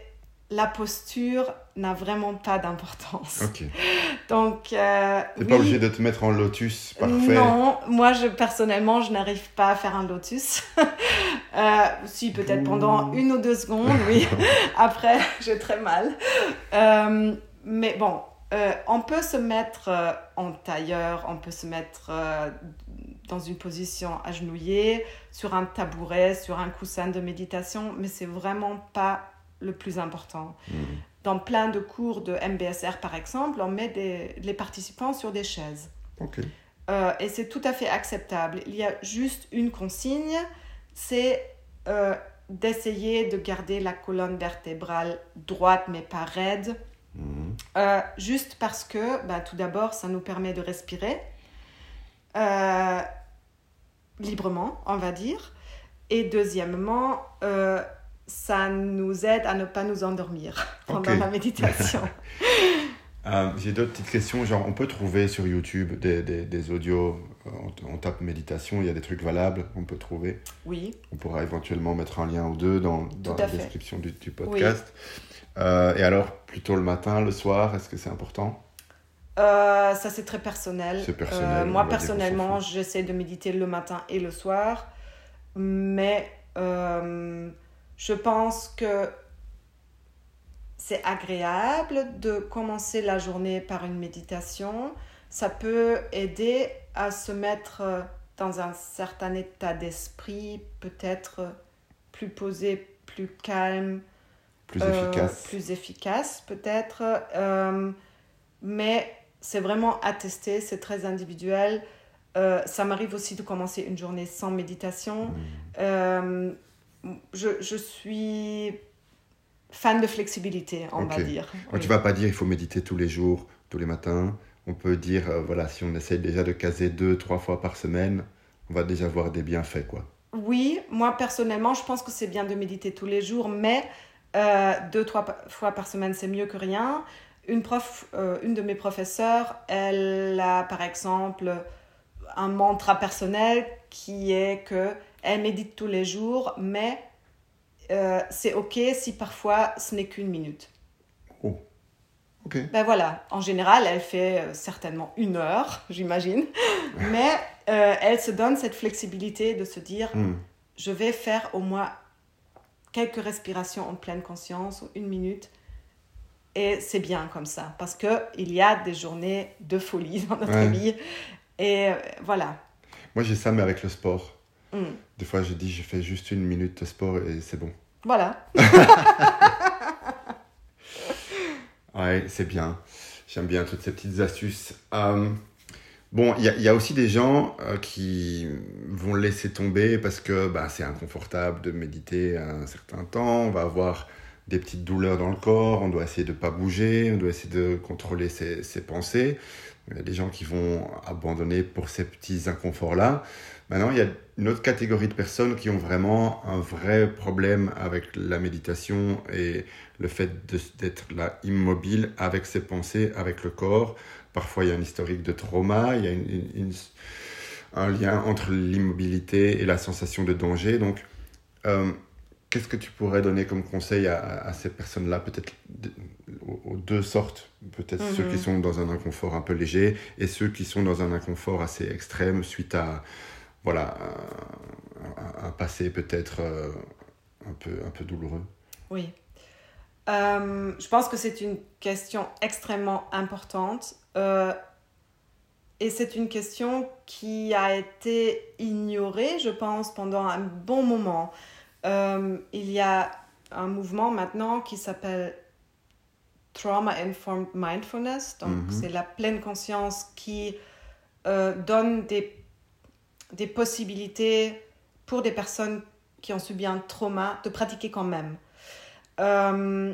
la posture n'a vraiment pas d'importance. Ok. Donc, euh, T'es oui, pas obligé de te mettre en lotus parfait. non, moi je personnellement je n'arrive pas à faire un lotus. Euh, si peut-être pendant une ou deux secondes, oui. Après j'ai très mal. Euh, mais bon, euh, on peut se mettre euh, en tailleur, on peut se mettre dans une position agenouillée, sur un tabouret, sur un coussin de méditation, mais c'est vraiment pas le plus important. Mhm. Dans plein de cours de MBSR par exemple, on met des- les participants sur des chaises. Euh, et c'est tout à fait acceptable. Il y a juste une consigne, c'est euh, d'essayer de garder la colonne vertébrale droite mais pas raide. Mhm. Euh, juste parce que, bah, tout d'abord, ça nous permet de respirer euh, librement, on va dire. Et deuxièmement, euh, ça nous aide à ne pas nous endormir pendant la méditation. J'ai d'autres petites questions. Genre, on peut trouver sur YouTube des, des, des audios, euh, on, tape méditation, il y a des trucs valables, on peut trouver. Oui. On pourra éventuellement mettre un lien ou deux dans, dans la description du, du podcast. Euh, et alors, plutôt le matin, le soir, est-ce que c'est important? Ça, c'est très personnel. C'est personnel. moi, personnellement, j'essaie de méditer le matin et le soir. Mais je pense que c'est agréable de commencer la journée par une méditation. Ça peut aider à se mettre dans un certain état d'esprit, peut-être plus posé, plus calme. Plus efficace. Euh, plus efficace, peut-être. Euh, mais c'est vraiment à tester, c'est très individuel. Euh, ça m'arrive aussi de commencer une journée sans méditation. Hmm. Je, je, suis fan de flexibilité, on va dire. Tu vas pas dire il faut méditer tous les jours, tous les matins. On peut dire, euh, voilà, si on essaye déjà de caser deux, trois fois par semaine, on va déjà voir des bienfaits, quoi. Oui, moi personnellement, je pense que c'est bien de méditer tous les jours, mais euh, deux, trois fois par semaine, c'est mieux que rien. Une, prof, euh, une de mes professeurs, elle a par exemple un mantra personnel qui est que elle médite tous les jours, mais c'est OK si parfois ce n'est qu'une minute. Oh. OK. Ben voilà, en général, elle fait euh, certainement une heure, j'imagine, mais euh, elle se donne cette flexibilité de se dire hmm. je vais faire au moins quelques respirations en pleine conscience, une minute. Et c'est bien comme ça, parce qu'il y a des journées de folie dans notre vie. Et voilà. Moi, j'ai ça, mais avec le sport. Hmm. Des fois, je dis, je fais juste une minute de sport et c'est bon. Voilà. ouais, c'est bien. J'aime bien toutes ces petites astuces. Euh, bon, il y, a aussi des gens euh, qui vont laisser tomber parce que bah, c'est inconfortable de méditer un certain temps. On va avoir des petites douleurs dans le corps. On doit essayer de ne pas bouger. On doit essayer de contrôler ses, ses pensées. Il y a des gens qui vont abandonner pour ces petits inconforts-là. Maintenant, il y a une autre catégorie de personnes qui ont vraiment un vrai problème avec la méditation et le fait d'être là immobile avec ses pensées, avec le corps. Parfois, il y a un historique de trauma, il y a un lien entre l'immobilité et la sensation de danger. Donc, euh, qu'est-ce que tu pourrais donner comme conseil à, ces personnes-là, peut-être aux, deux sortes, peut-être ceux qui mhm. sont dans un inconfort un peu léger et ceux qui sont dans un inconfort assez extrême suite à voilà, un, passé peut-être euh, un, peu, un peu douloureux. Oui. Euh, je pense que c'est une question extrêmement importante. Euh, et c'est une question qui a été ignorée, je pense, pendant un bon moment. il y a un mouvement maintenant qui s'appelle Trauma Informed Mindfulness. Donc, mhm. c'est la pleine conscience qui donne des des possibilités pour des personnes qui ont subi un trauma de pratiquer quand même. Euh,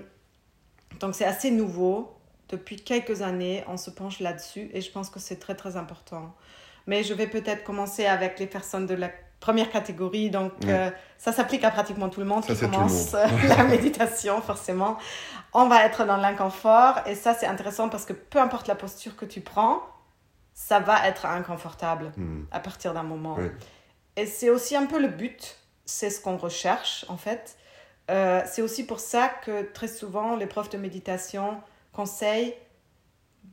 donc c'est assez nouveau. Depuis quelques années, on se penche là-dessus et je pense que c'est très très important. Mais je vais peut-être commencer avec les personnes de la première catégorie. Donc euh, ça s'applique à pratiquement tout le monde qui commence la méditation, forcément. On va être dans l'inconfort et ça c'est intéressant parce que peu importe la posture que tu prends, ça va être inconfortable hmm. à partir d'un moment. Et c'est aussi un peu le but, c'est ce qu'on recherche en fait. Euh, c'est aussi pour ça que très souvent les profs de méditation conseillent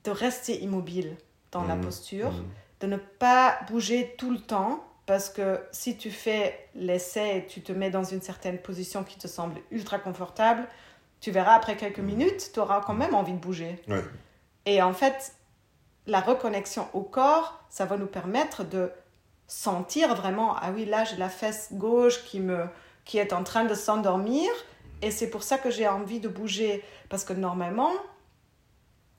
de rester immobile dans la hmm. posture, hmm. de ne pas bouger tout le temps, parce que si tu fais l'essai et tu te mets dans une certaine position qui te semble ultra confortable, tu verras après quelques minutes, tu auras quand même envie de bouger. Et en fait, la reconnexion au corps, ça va nous permettre de sentir vraiment, ah oui, là j'ai la fesse gauche qui, me, qui est en train de s'endormir et c'est pour ça que j'ai envie de bouger. Parce que normalement,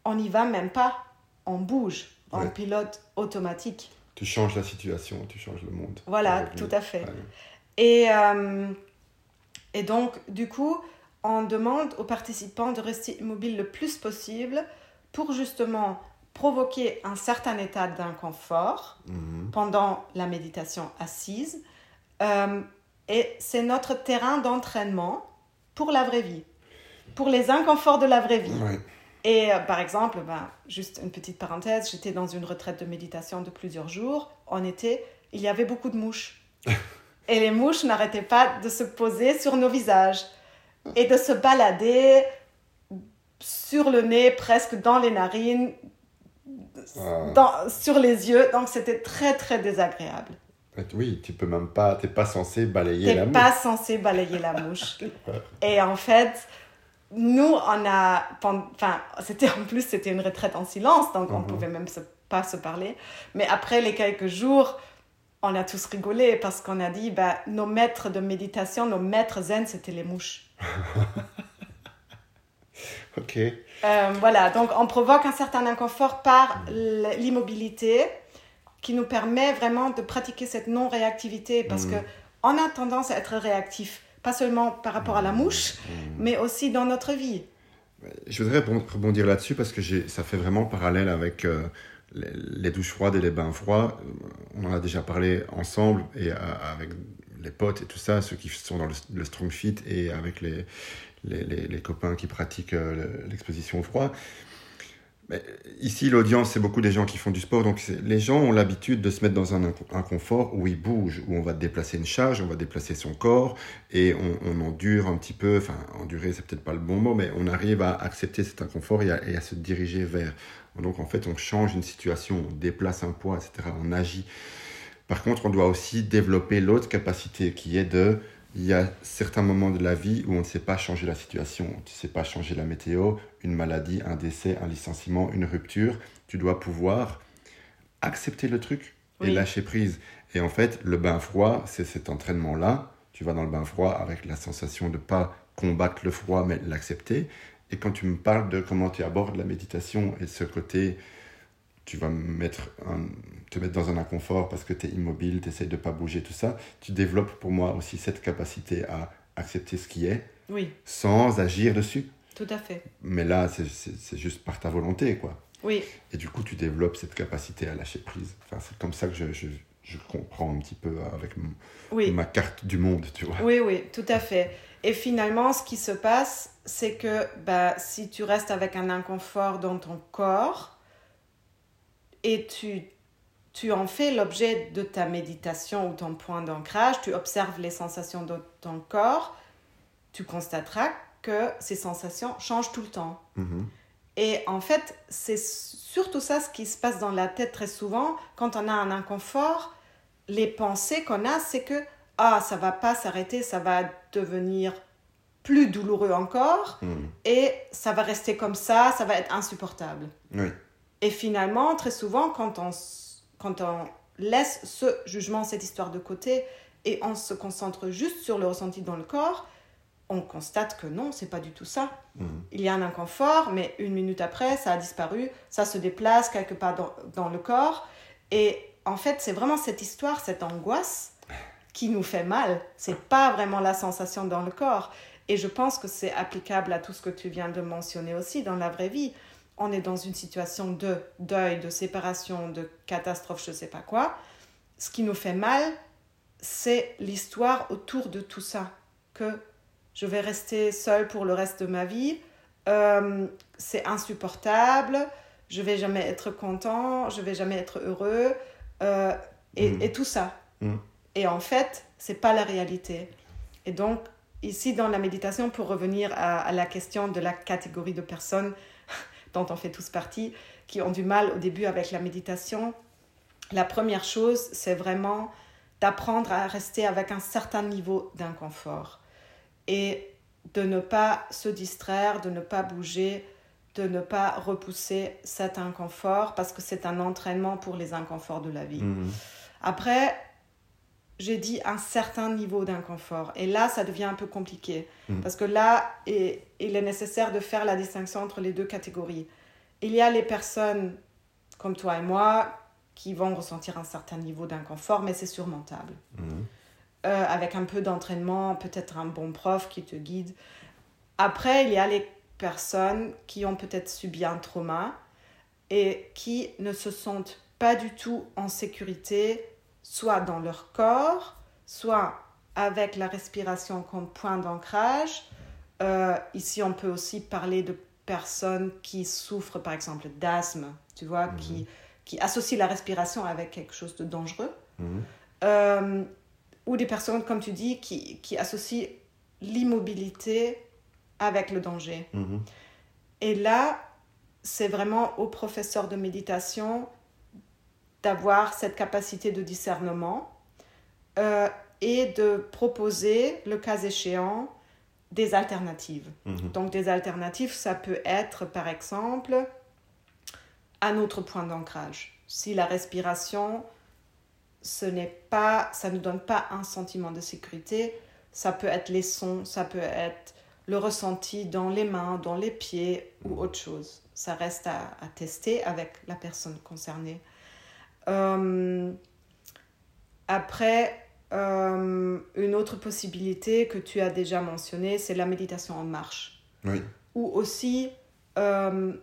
on n'y va même pas, on bouge en pilote automatique. Tu changes la situation, tu changes le monde. Voilà, tout à fait. Et, euh, et donc, du coup, on demande aux participants de rester immobiles le plus possible pour justement provoquer un certain état d'inconfort mhm. pendant la méditation assise. Euh, et c'est notre terrain d'entraînement pour la vraie vie, pour les inconforts de la vraie vie. Ouais. Et euh, par exemple, ben, juste une petite parenthèse, j'étais dans une retraite de méditation de plusieurs jours. En été, il y avait beaucoup de mouches. et les mouches n'arrêtaient pas de se poser sur nos visages et de se balader sur le nez, presque dans les narines, Ah. dans- sur les yeux. Donc c'était très très désagréable. Oui, tu peux même pas, t'es pas censé balayer la T'es mouche. pas censé balayer la mouche. Et en fait, nous, on a. Enfin, c'était en plus, c'était une retraite en silence, donc on Mhm. pouvait même se- pas se parler. Mais après les quelques jours, on a tous rigolé parce qu'on a dit, bah, nos maîtres de méditation, nos maîtres zen, c'était les mouches. Ok. Euh, voilà, donc on provoque un certain inconfort par l'immobilité qui nous permet vraiment de pratiquer cette non-réactivité parce Mhm. que on a tendance à être réactif, pas seulement par rapport à la mouche, mais aussi dans notre vie. Je voudrais rebond- rebondir là-dessus parce que ça fait vraiment parallèle avec euh, les, les douches froides et les bains froids. Euh, On en a déjà parlé ensemble et euh, avec les potes et tout ça, ceux qui sont dans le, le Strong Fit et avec les, les, copains qui pratiquent euh, le- l'exposition au froid. Mais ici, l'audience, c'est beaucoup des gens qui font du sport. Donc, les gens ont l'habitude de se mettre dans un inco- inconfort où ils bougent, où on va déplacer une charge, on va déplacer son corps et on, endure un petit peu. Enfin, endurer, c'est peut-être pas le bon mot, mais on arrive à accepter cet inconfort et à se diriger vers. Donc, en fait, on change une situation, on déplace un poids, etc. On agit. Par contre, on doit aussi développer l'autre capacité qui est de. Il y a certains moments de la vie où on ne sait pas changer la situation. Tu ne sais pas changer la météo, une maladie, un décès, un licenciement, une rupture. Tu dois pouvoir accepter le truc et Oui. lâcher prise. Et en fait, le bain froid, c'est cet entraînement-là. Tu vas dans le bain froid avec la sensation de pas combattre le froid, mais l'accepter. Et quand tu me parles de comment tu abordes la méditation et ce côté, tu vas mettre un- te mettre dans un inconfort parce que tu es immobile, tu essaies de pas bouger, tout ça, tu développes pour moi aussi cette capacité à accepter ce qui est Oui, sans agir dessus. tout à fait. Mais là, c'est- juste par ta volonté, quoi. Oui, Et du coup, tu développes cette capacité à lâcher prise. Enfin, c'est comme ça que je, je, je comprends un petit peu avec oui. ma carte du monde, tu vois. Oui, oui, tout à fait. Et finalement, ce qui se passe, c'est que bah, si tu restes avec un inconfort dans ton corps et tu, tu en fais l'objet de ta méditation ou ton point d'ancrage, tu observes les sensations de ton corps, tu constateras que ces sensations changent tout le temps. Mhm. Et en fait, c'est surtout ça ce qui se passe dans la tête très souvent. Quand on a un inconfort, les pensées qu'on a, c'est que ah, ça va pas s'arrêter, ça va devenir plus douloureux encore Mhm. et ça va rester comme ça, ça va être insupportable. Oui. Et finalement, très souvent, quand on, quand on laisse ce jugement, cette histoire de côté et on se concentre juste sur le ressenti dans le corps, on constate que non, c'est pas du tout ça. Mhm. Il y a un inconfort, mais une minute après, ça a disparu, ça se déplace quelque part dans, dans le corps. Et en fait, c'est vraiment cette histoire, cette angoisse qui nous fait mal. C'est pas vraiment la sensation dans le corps. Et je pense que c'est applicable à tout ce que tu viens de mentionner aussi dans la vraie vie. On est dans une situation de deuil, de séparation, de catastrophe, je sais pas quoi. Ce qui nous fait mal, c'est l'histoire autour de tout ça. Que je vais rester seule pour le reste de ma vie, euh, c'est insupportable, je vais jamais être content, je vais jamais être heureux, euh, et, Mhm. et tout ça. Mhm. Et en fait, c'est pas la réalité. Et donc, ici, dans la méditation, pour revenir à, à la question de la catégorie de personnes dont on fait tous partie, qui ont du mal au début avec la méditation, la première chose, c'est vraiment d'apprendre à rester avec un certain niveau d'inconfort et de ne pas se distraire, de ne pas bouger, de ne pas repousser cet inconfort parce que c'est un entraînement pour les inconforts de la vie. Mhm. Après, j'ai dit un certain niveau d'inconfort. Et là, ça devient un peu compliqué. Mm. Parce que là, il il est nécessaire de faire la distinction entre les deux catégories. Il y a les personnes comme toi et moi qui vont ressentir un certain niveau d'inconfort, mais c'est surmontable. Mhm. Euh, avec un peu d'entraînement, peut-être un bon prof qui te guide. Après, il y a les personnes qui ont peut-être subi un trauma et qui ne se sentent pas du tout en sécurité, soit dans leur corps, soit avec la respiration comme point d'ancrage, Euh, ici, on peut aussi parler de personnes qui souffrent, par exemple, d'asthme, tu vois, Mhm. qui, qui associent la respiration avec quelque chose de dangereux. Mhm. Euh, ou des personnes, comme tu dis, qui, qui associent l'immobilité avec le danger. Mhm. Et là, c'est vraiment au professeur de méditation d'avoir cette capacité de discernement euh, et de proposer, le cas échéant, des alternatives. Mhm. Donc des alternatives, ça peut être par exemple un autre point d'ancrage. Si la respiration, ce n'est pas, ça ne donne pas un sentiment de sécurité, ça peut être les sons, ça peut être le ressenti dans les mains, dans les pieds ou autre chose. Ça reste à, à tester avec la personne concernée. Euh, après, euh, une autre possibilité que tu as déjà mentionnée, c'est la méditation en marche. Oui. Ou aussi euh,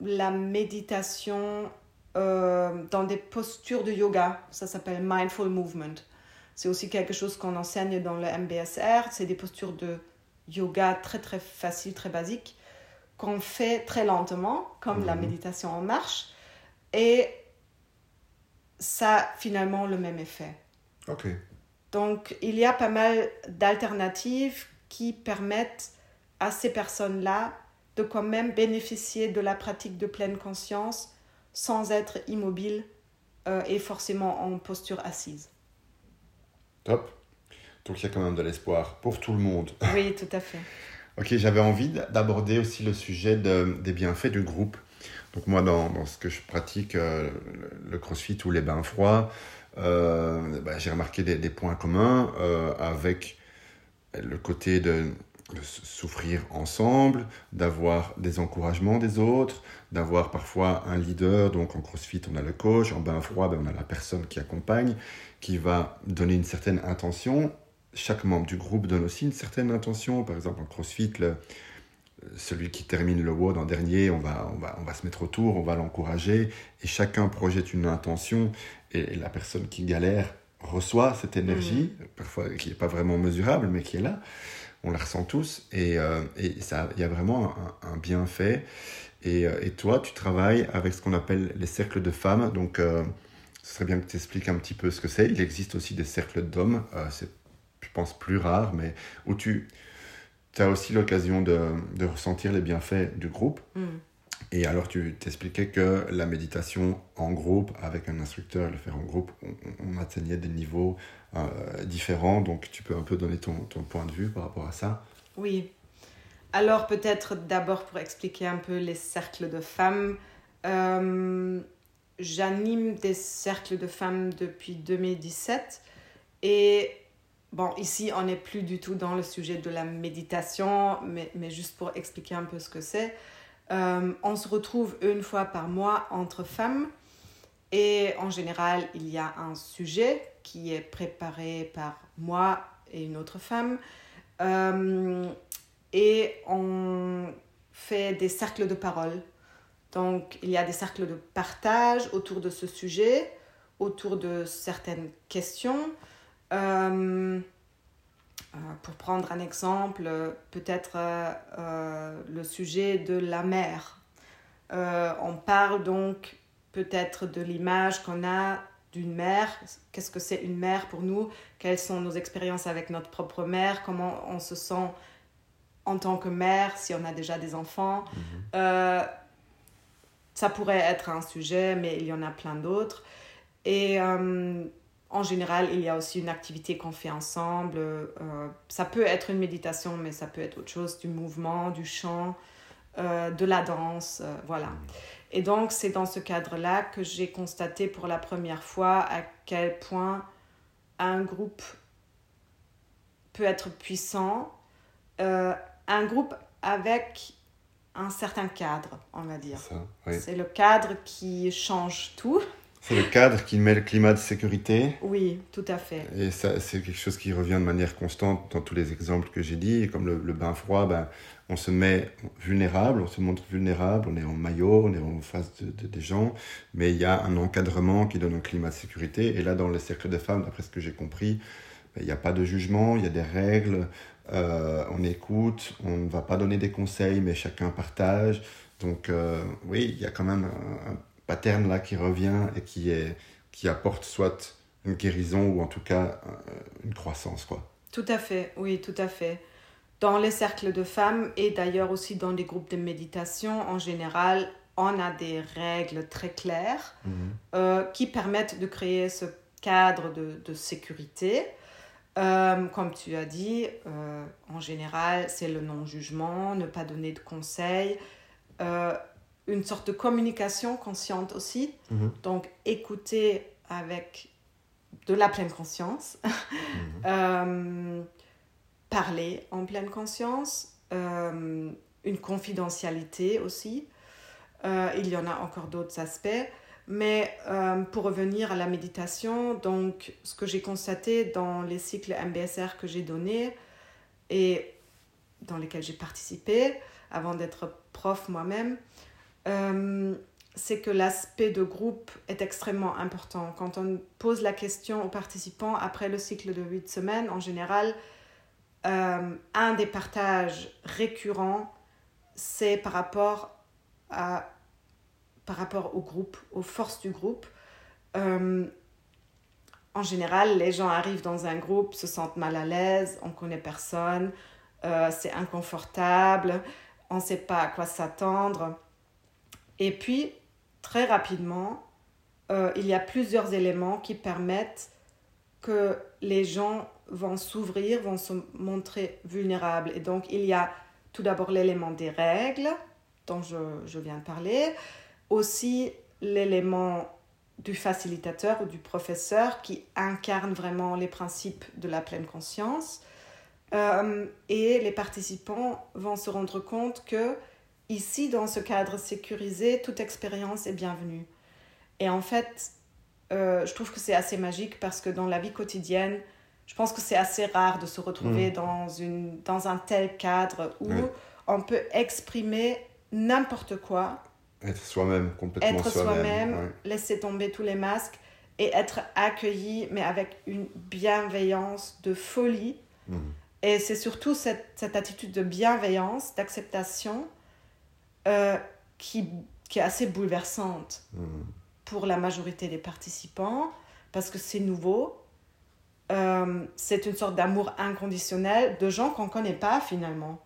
la méditation euh, dans des postures de yoga. Ça s'appelle mindful movement. C'est aussi quelque chose qu'on enseigne dans le MBSR. C'est des postures de yoga très très faciles, très basiques, qu'on fait très lentement, comme la Mhm. méditation en marche. Et ça a finalement le même effet. Ok. Donc, il y a pas mal d'alternatives qui permettent à ces personnes-là de quand même bénéficier de la pratique de pleine conscience sans être immobile euh, et forcément en posture assise. Top. Donc il y a quand même de l'espoir pour tout le monde. Oui, tout à fait. Ok, j'avais envie d'aborder aussi le sujet de- des bienfaits du groupe. Donc moi, dans, ce que je pratique, euh, le, crossfit ou les bains froids, euh, bah, j'ai remarqué des, points communs euh, avec le côté de, souffrir ensemble, d'avoir des encouragements des autres, d'avoir parfois un leader. Donc en crossfit, on a le coach, en bain froid, ben, on a la personne qui accompagne, qui va donner une certaine intention chaque membre du groupe donne aussi une certaine intention. Par exemple, en CrossFit, le- celui qui termine le WOD en dernier, on va, on, va, on va se mettre autour, on va l'encourager, et chacun projette une intention, et, et la personne qui galère reçoit cette énergie, parfois qui n'est pas vraiment mesurable, mais qui est là. On la ressent tous, et euh, et il y a vraiment un, un bienfait. Et, euh, et toi, tu travailles avec ce qu'on appelle les cercles de femmes, donc euh, ce serait bien que tu expliques un petit peu ce que c'est. Il existe aussi des cercles d'hommes, euh, c'est je pense, plus rare, mais où tu as aussi l'occasion de, de ressentir les bienfaits du groupe. Mm. Et alors, tu t'expliquais que la méditation en groupe, avec un instructeur, le faire en groupe, on, on atteignait des niveaux euh, différents. Donc, tu peux un peu donner ton, ton point de vue par rapport à ça. Oui. Alors peut-être d'abord pour expliquer un peu les cercles de femmes. euh, J'anime des cercles de femmes depuis 2017 et bon, ici on n'est plus du tout dans le sujet de la méditation, mais, mais juste pour expliquer un peu ce que c'est. Euh, on se retrouve une fois par mois entre femmes et en général il y a un sujet qui est préparé par moi et une autre femme. Euh, et on fait des cercles de parole. Donc, il y a des cercles de partage autour de ce sujet, autour de certaines questions. Euh, euh, pour prendre un exemple, peut-être euh, le sujet de la mer. On parle donc peut-être de l'image qu'on a d'une mère. Qu'est-ce que c'est une mère pour nous? Quelles sont nos expériences avec notre propre mère Comment on se sent en tant que mère si on a déjà des enfants? Euh, Ça pourrait être un sujet, mais il y en a plein d'autres. Et euh, en général, il y a aussi une activité qu'on fait ensemble. Euh, ça peut être une méditation, mais ça peut être autre chose, du mouvement, du chant, euh, de la danse, euh, voilà. Et donc, c'est dans ce cadre-là que j'ai constaté pour la première fois à quel point un groupe peut être puissant, un groupe avec un certain cadre, on va dire. Oui. C'est le cadre qui change tout. C'est le cadre qui met le climat de sécurité. Oui, tout à fait. Et ça, c'est quelque chose qui revient de manière constante dans tous les exemples que j'ai dit. Comme le, le bain froid, ben, on se met vulnérable, on se montre vulnérable, on est en maillot, on est en face de, de- des gens, mais il y a un encadrement qui donne un climat de sécurité. Et là, dans les cercles de femmes, d'après ce que j'ai compris, il n'y a pas de jugement, il y a des règles, euh, on écoute, on ne va pas donner des conseils, mais chacun partage. Donc euh, oui, il y a quand même un, pattern là qui revient et qui, est, qui apporte soit une guérison ou en tout cas une croissance. Quoi. Tout à fait, oui, tout à fait. Dans les cercles de femmes et d'ailleurs aussi dans les groupes de méditation, en général, on a des règles très claires mhm. euh, qui permettent de créer ce cadre de, de sécurité. Euh, comme tu as dit, euh, en général, c'est le non-jugement, ne pas donner de conseils, une sorte de communication consciente aussi. Mhm. Donc, écouter avec de la pleine conscience, mhm. parler en pleine conscience, une confidentialité aussi. Euh, il y en a encore d'autres aspects. Mais euh, pour revenir à la méditation, donc ce que j'ai constaté dans les cycles MBSR que j'ai donnés et dans lesquels j'ai participé avant d'être prof moi-même, euh, c'est que l'aspect de groupe est extrêmement important. Quand on pose la question aux participants après le cycle de 8 semaines, en général, un des partages récurrents, c'est par rapport par rapport au groupe, aux forces du groupe. Euh, en général, les gens arrivent dans un groupe, se sentent mal à l'aise, on connaît personne, euh, c'est inconfortable, on ne sait pas à quoi s'attendre. Et puis, très rapidement, euh, il y a plusieurs éléments qui permettent que les gens vont s'ouvrir, vont se montrer vulnérables. Et donc, il y a tout d'abord l'élément des règles, dont je, viens de parler, aussi l'élément du facilitateur ou du professeur qui incarne vraiment les principes de la pleine conscience. Euh, et les participants vont se rendre compte que ici, dans ce cadre sécurisé, toute expérience est bienvenue. Et en fait, euh, je trouve que c'est assez magique parce que dans la vie quotidienne, je pense que c'est assez rare de se retrouver mmh. dans, une, dans un tel cadre où on peut exprimer n'importe quoi. Être soi-même, complètement Être soi-même, laisser tomber tous les masques et être accueilli, mais avec une bienveillance de folie. Mhm. Et c'est surtout cette, cette, attitude de bienveillance, d'acceptation, euh, qui, qui, est assez bouleversante mhm. pour la majorité des participants, parce que c'est nouveau. Euh, c'est une sorte d'amour inconditionnel de gens qu'on ne connaît pas finalement.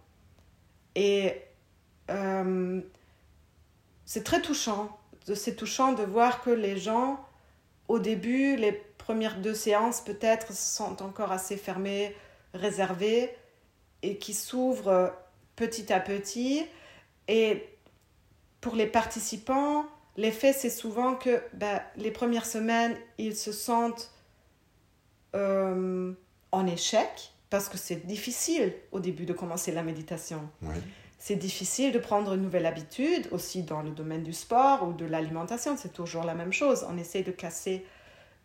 Et euh, c'est très touchant. C'est touchant de voir que les gens, au début, les premières deux séances peut-être sont encore assez fermées, réservées, et qui s'ouvrent petit à petit. Et pour les participants, l'effet, c'est souvent que ben, les premières semaines, ils se sentent euh, en échec, parce que c'est difficile au début de commencer la méditation. C'est difficile de prendre une nouvelle habitude, aussi dans le domaine du sport ou de l'alimentation, c'est toujours la même chose. On essaie de casser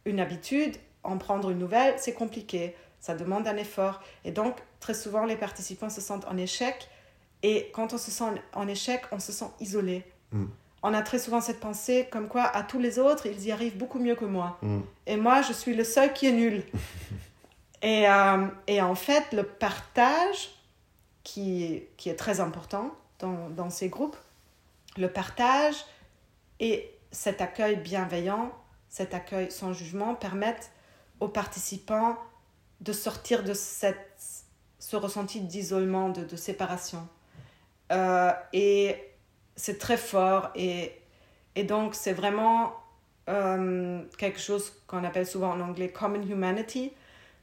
une habitude, en prendre une nouvelle, c'est compliqué, ça demande un effort. Et donc, très souvent, les participants se sentent en échec. Et quand on se sent en échec, on se sent isolé. Mm. On a très souvent cette pensée comme quoi à tous les autres, ils y arrivent beaucoup mieux que moi. Mm. Et moi, je suis le seul qui est nul. et, euh, et en fait, le partage qui, qui est très important dans, dans ces groupes. Le partage et cet accueil bienveillant, cet accueil sans jugement permettent aux participants de sortir de cette, ce ressenti d'isolement, de, de, séparation. Euh, et c'est très fort et, et donc c'est vraiment euh, quelque chose qu'on appelle souvent en anglais common humanity.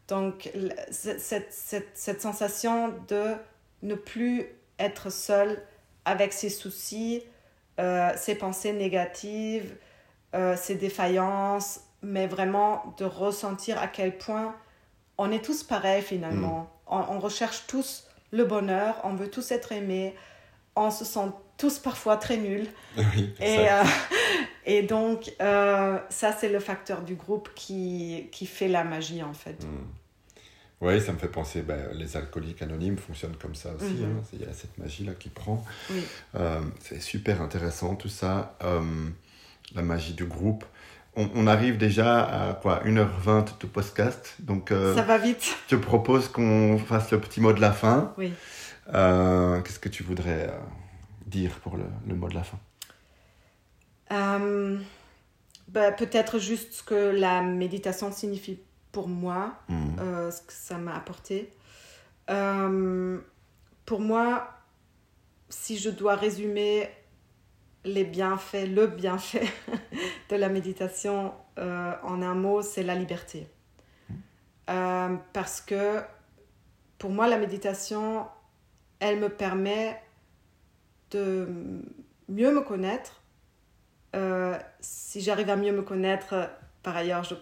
Donc cette, cette, cette sensation de ne plus être seul avec ses soucis, euh, ses pensées négatives, ses défaillances, mais vraiment de ressentir à quel point on est tous pareils finalement. Mm. On, recherche tous le bonheur, on veut tous être aimés, on se sent tous parfois très nuls. et, euh, et donc, ça, c'est le facteur du groupe qui, qui fait la magie en fait. Mm. Oui, ça me fait penser, ben, les alcooliques anonymes fonctionnent comme ça aussi. Mhm. Hein. Il y a cette magie-là qui prend. Euh, c'est super intéressant tout ça. Euh, la magie du groupe. on, arrive déjà à quoi 1h20 de podcast. Donc, euh, Ça va vite. Je te propose qu'on fasse le petit mot de la fin. Oui. Euh, qu'est-ce que tu voudrais dire pour le, le, mot de la fin? Bah, Peut-être juste ce que la méditation signifie pour moi, mmh. ce que ça m'a apporté. pour moi, si je dois résumer les bienfaits, le bienfait de la méditation euh, en un mot, c'est la liberté. Euh, parce que pour moi, la méditation, elle me permet de mieux me connaître. Euh, si j'arrive à mieux me connaître, par ailleurs, je,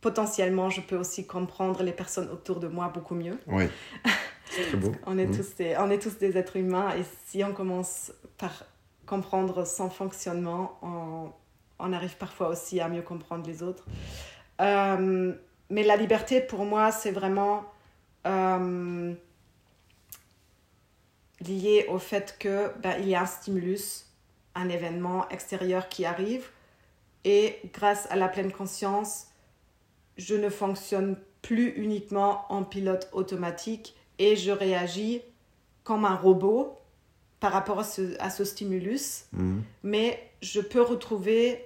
potentiellement, je peux aussi comprendre les personnes autour de moi beaucoup mieux. Oui. Très beau. on, est tous des, on est tous des êtres humains et si on commence par comprendre son fonctionnement, on, on, arrive parfois aussi à mieux comprendre les autres. Euh, mais la liberté, pour moi, c'est vraiment euh, lié au fait que ben, il y a un stimulus, un événement extérieur qui arrive, et grâce à la pleine conscience, je ne fonctionne plus uniquement en pilote automatique et je réagis comme un robot par rapport à ce, stimulus, mhm. mais je peux retrouver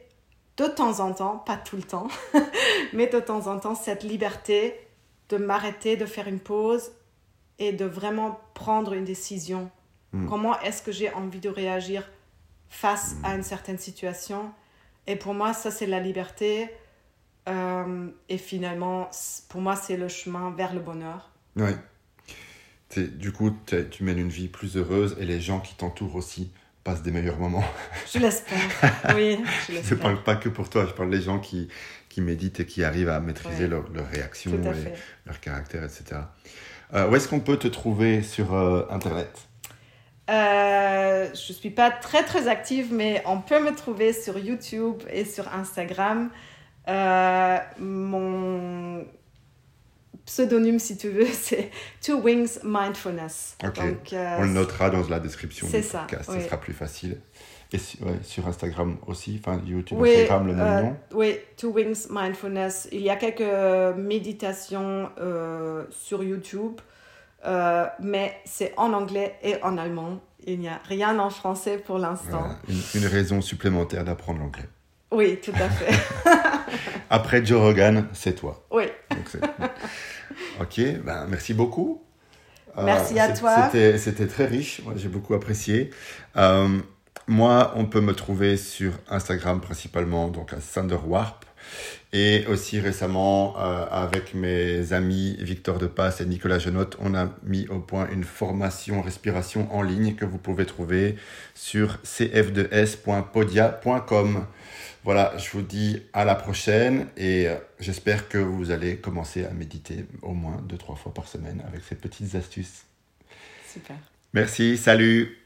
de temps en temps, pas tout le temps, mais de temps en temps, cette liberté de m'arrêter, de faire une pause et de vraiment prendre une décision. Mhm. Comment est-ce que j'ai envie de réagir face à une certaine situation? Et pour moi, ça, c'est la liberté. Euh, et finalement, pour moi, c'est le chemin vers le bonheur. Oui du coup, tu mènes une vie plus heureuse et les gens qui t'entourent aussi passent des meilleurs moments. Je l'espère, oui. Je ne parle pas que pour toi, je parle des gens qui, qui méditent et qui arrivent à maîtriser leurs leur réactions, et leur caractère, etc. Euh, où est-ce qu'on peut te trouver sur euh, Internet? Euh, je ne suis pas très très active, mais on peut me trouver sur YouTube et sur Instagram. mon pseudonyme, si tu veux, c'est Two Wings Mindfulness. Donc, euh, On le notera dans la description du podcast, ça sera plus facile. Et sur Instagram aussi, enfin YouTube, Instagram, le même euh, nom Oui, Two Wings Mindfulness. Il y a quelques méditations euh, sur YouTube, mais c'est en anglais et en allemand. Il n'y a rien en français pour l'instant. une, raison supplémentaire d'apprendre l'anglais. Oui, tout à fait. Après Joe Rogan, c'est toi. Oui. ok, ben, merci beaucoup. Euh, merci à toi. C'était très riche, j'ai beaucoup apprécié. Euh, moi, on peut me trouver sur Instagram principalement, donc à Sanderwarp. Et aussi récemment, euh, avec mes amis Victor Depasse et Nicolas Genotte, on a mis au point une formation respiration en ligne que vous pouvez trouver sur cf2s.podia.com. Voilà, je vous dis à la prochaine et euh, j'espère que vous allez commencer à méditer au moins deux, trois fois par semaine avec ces petites astuces. Super. Merci, salut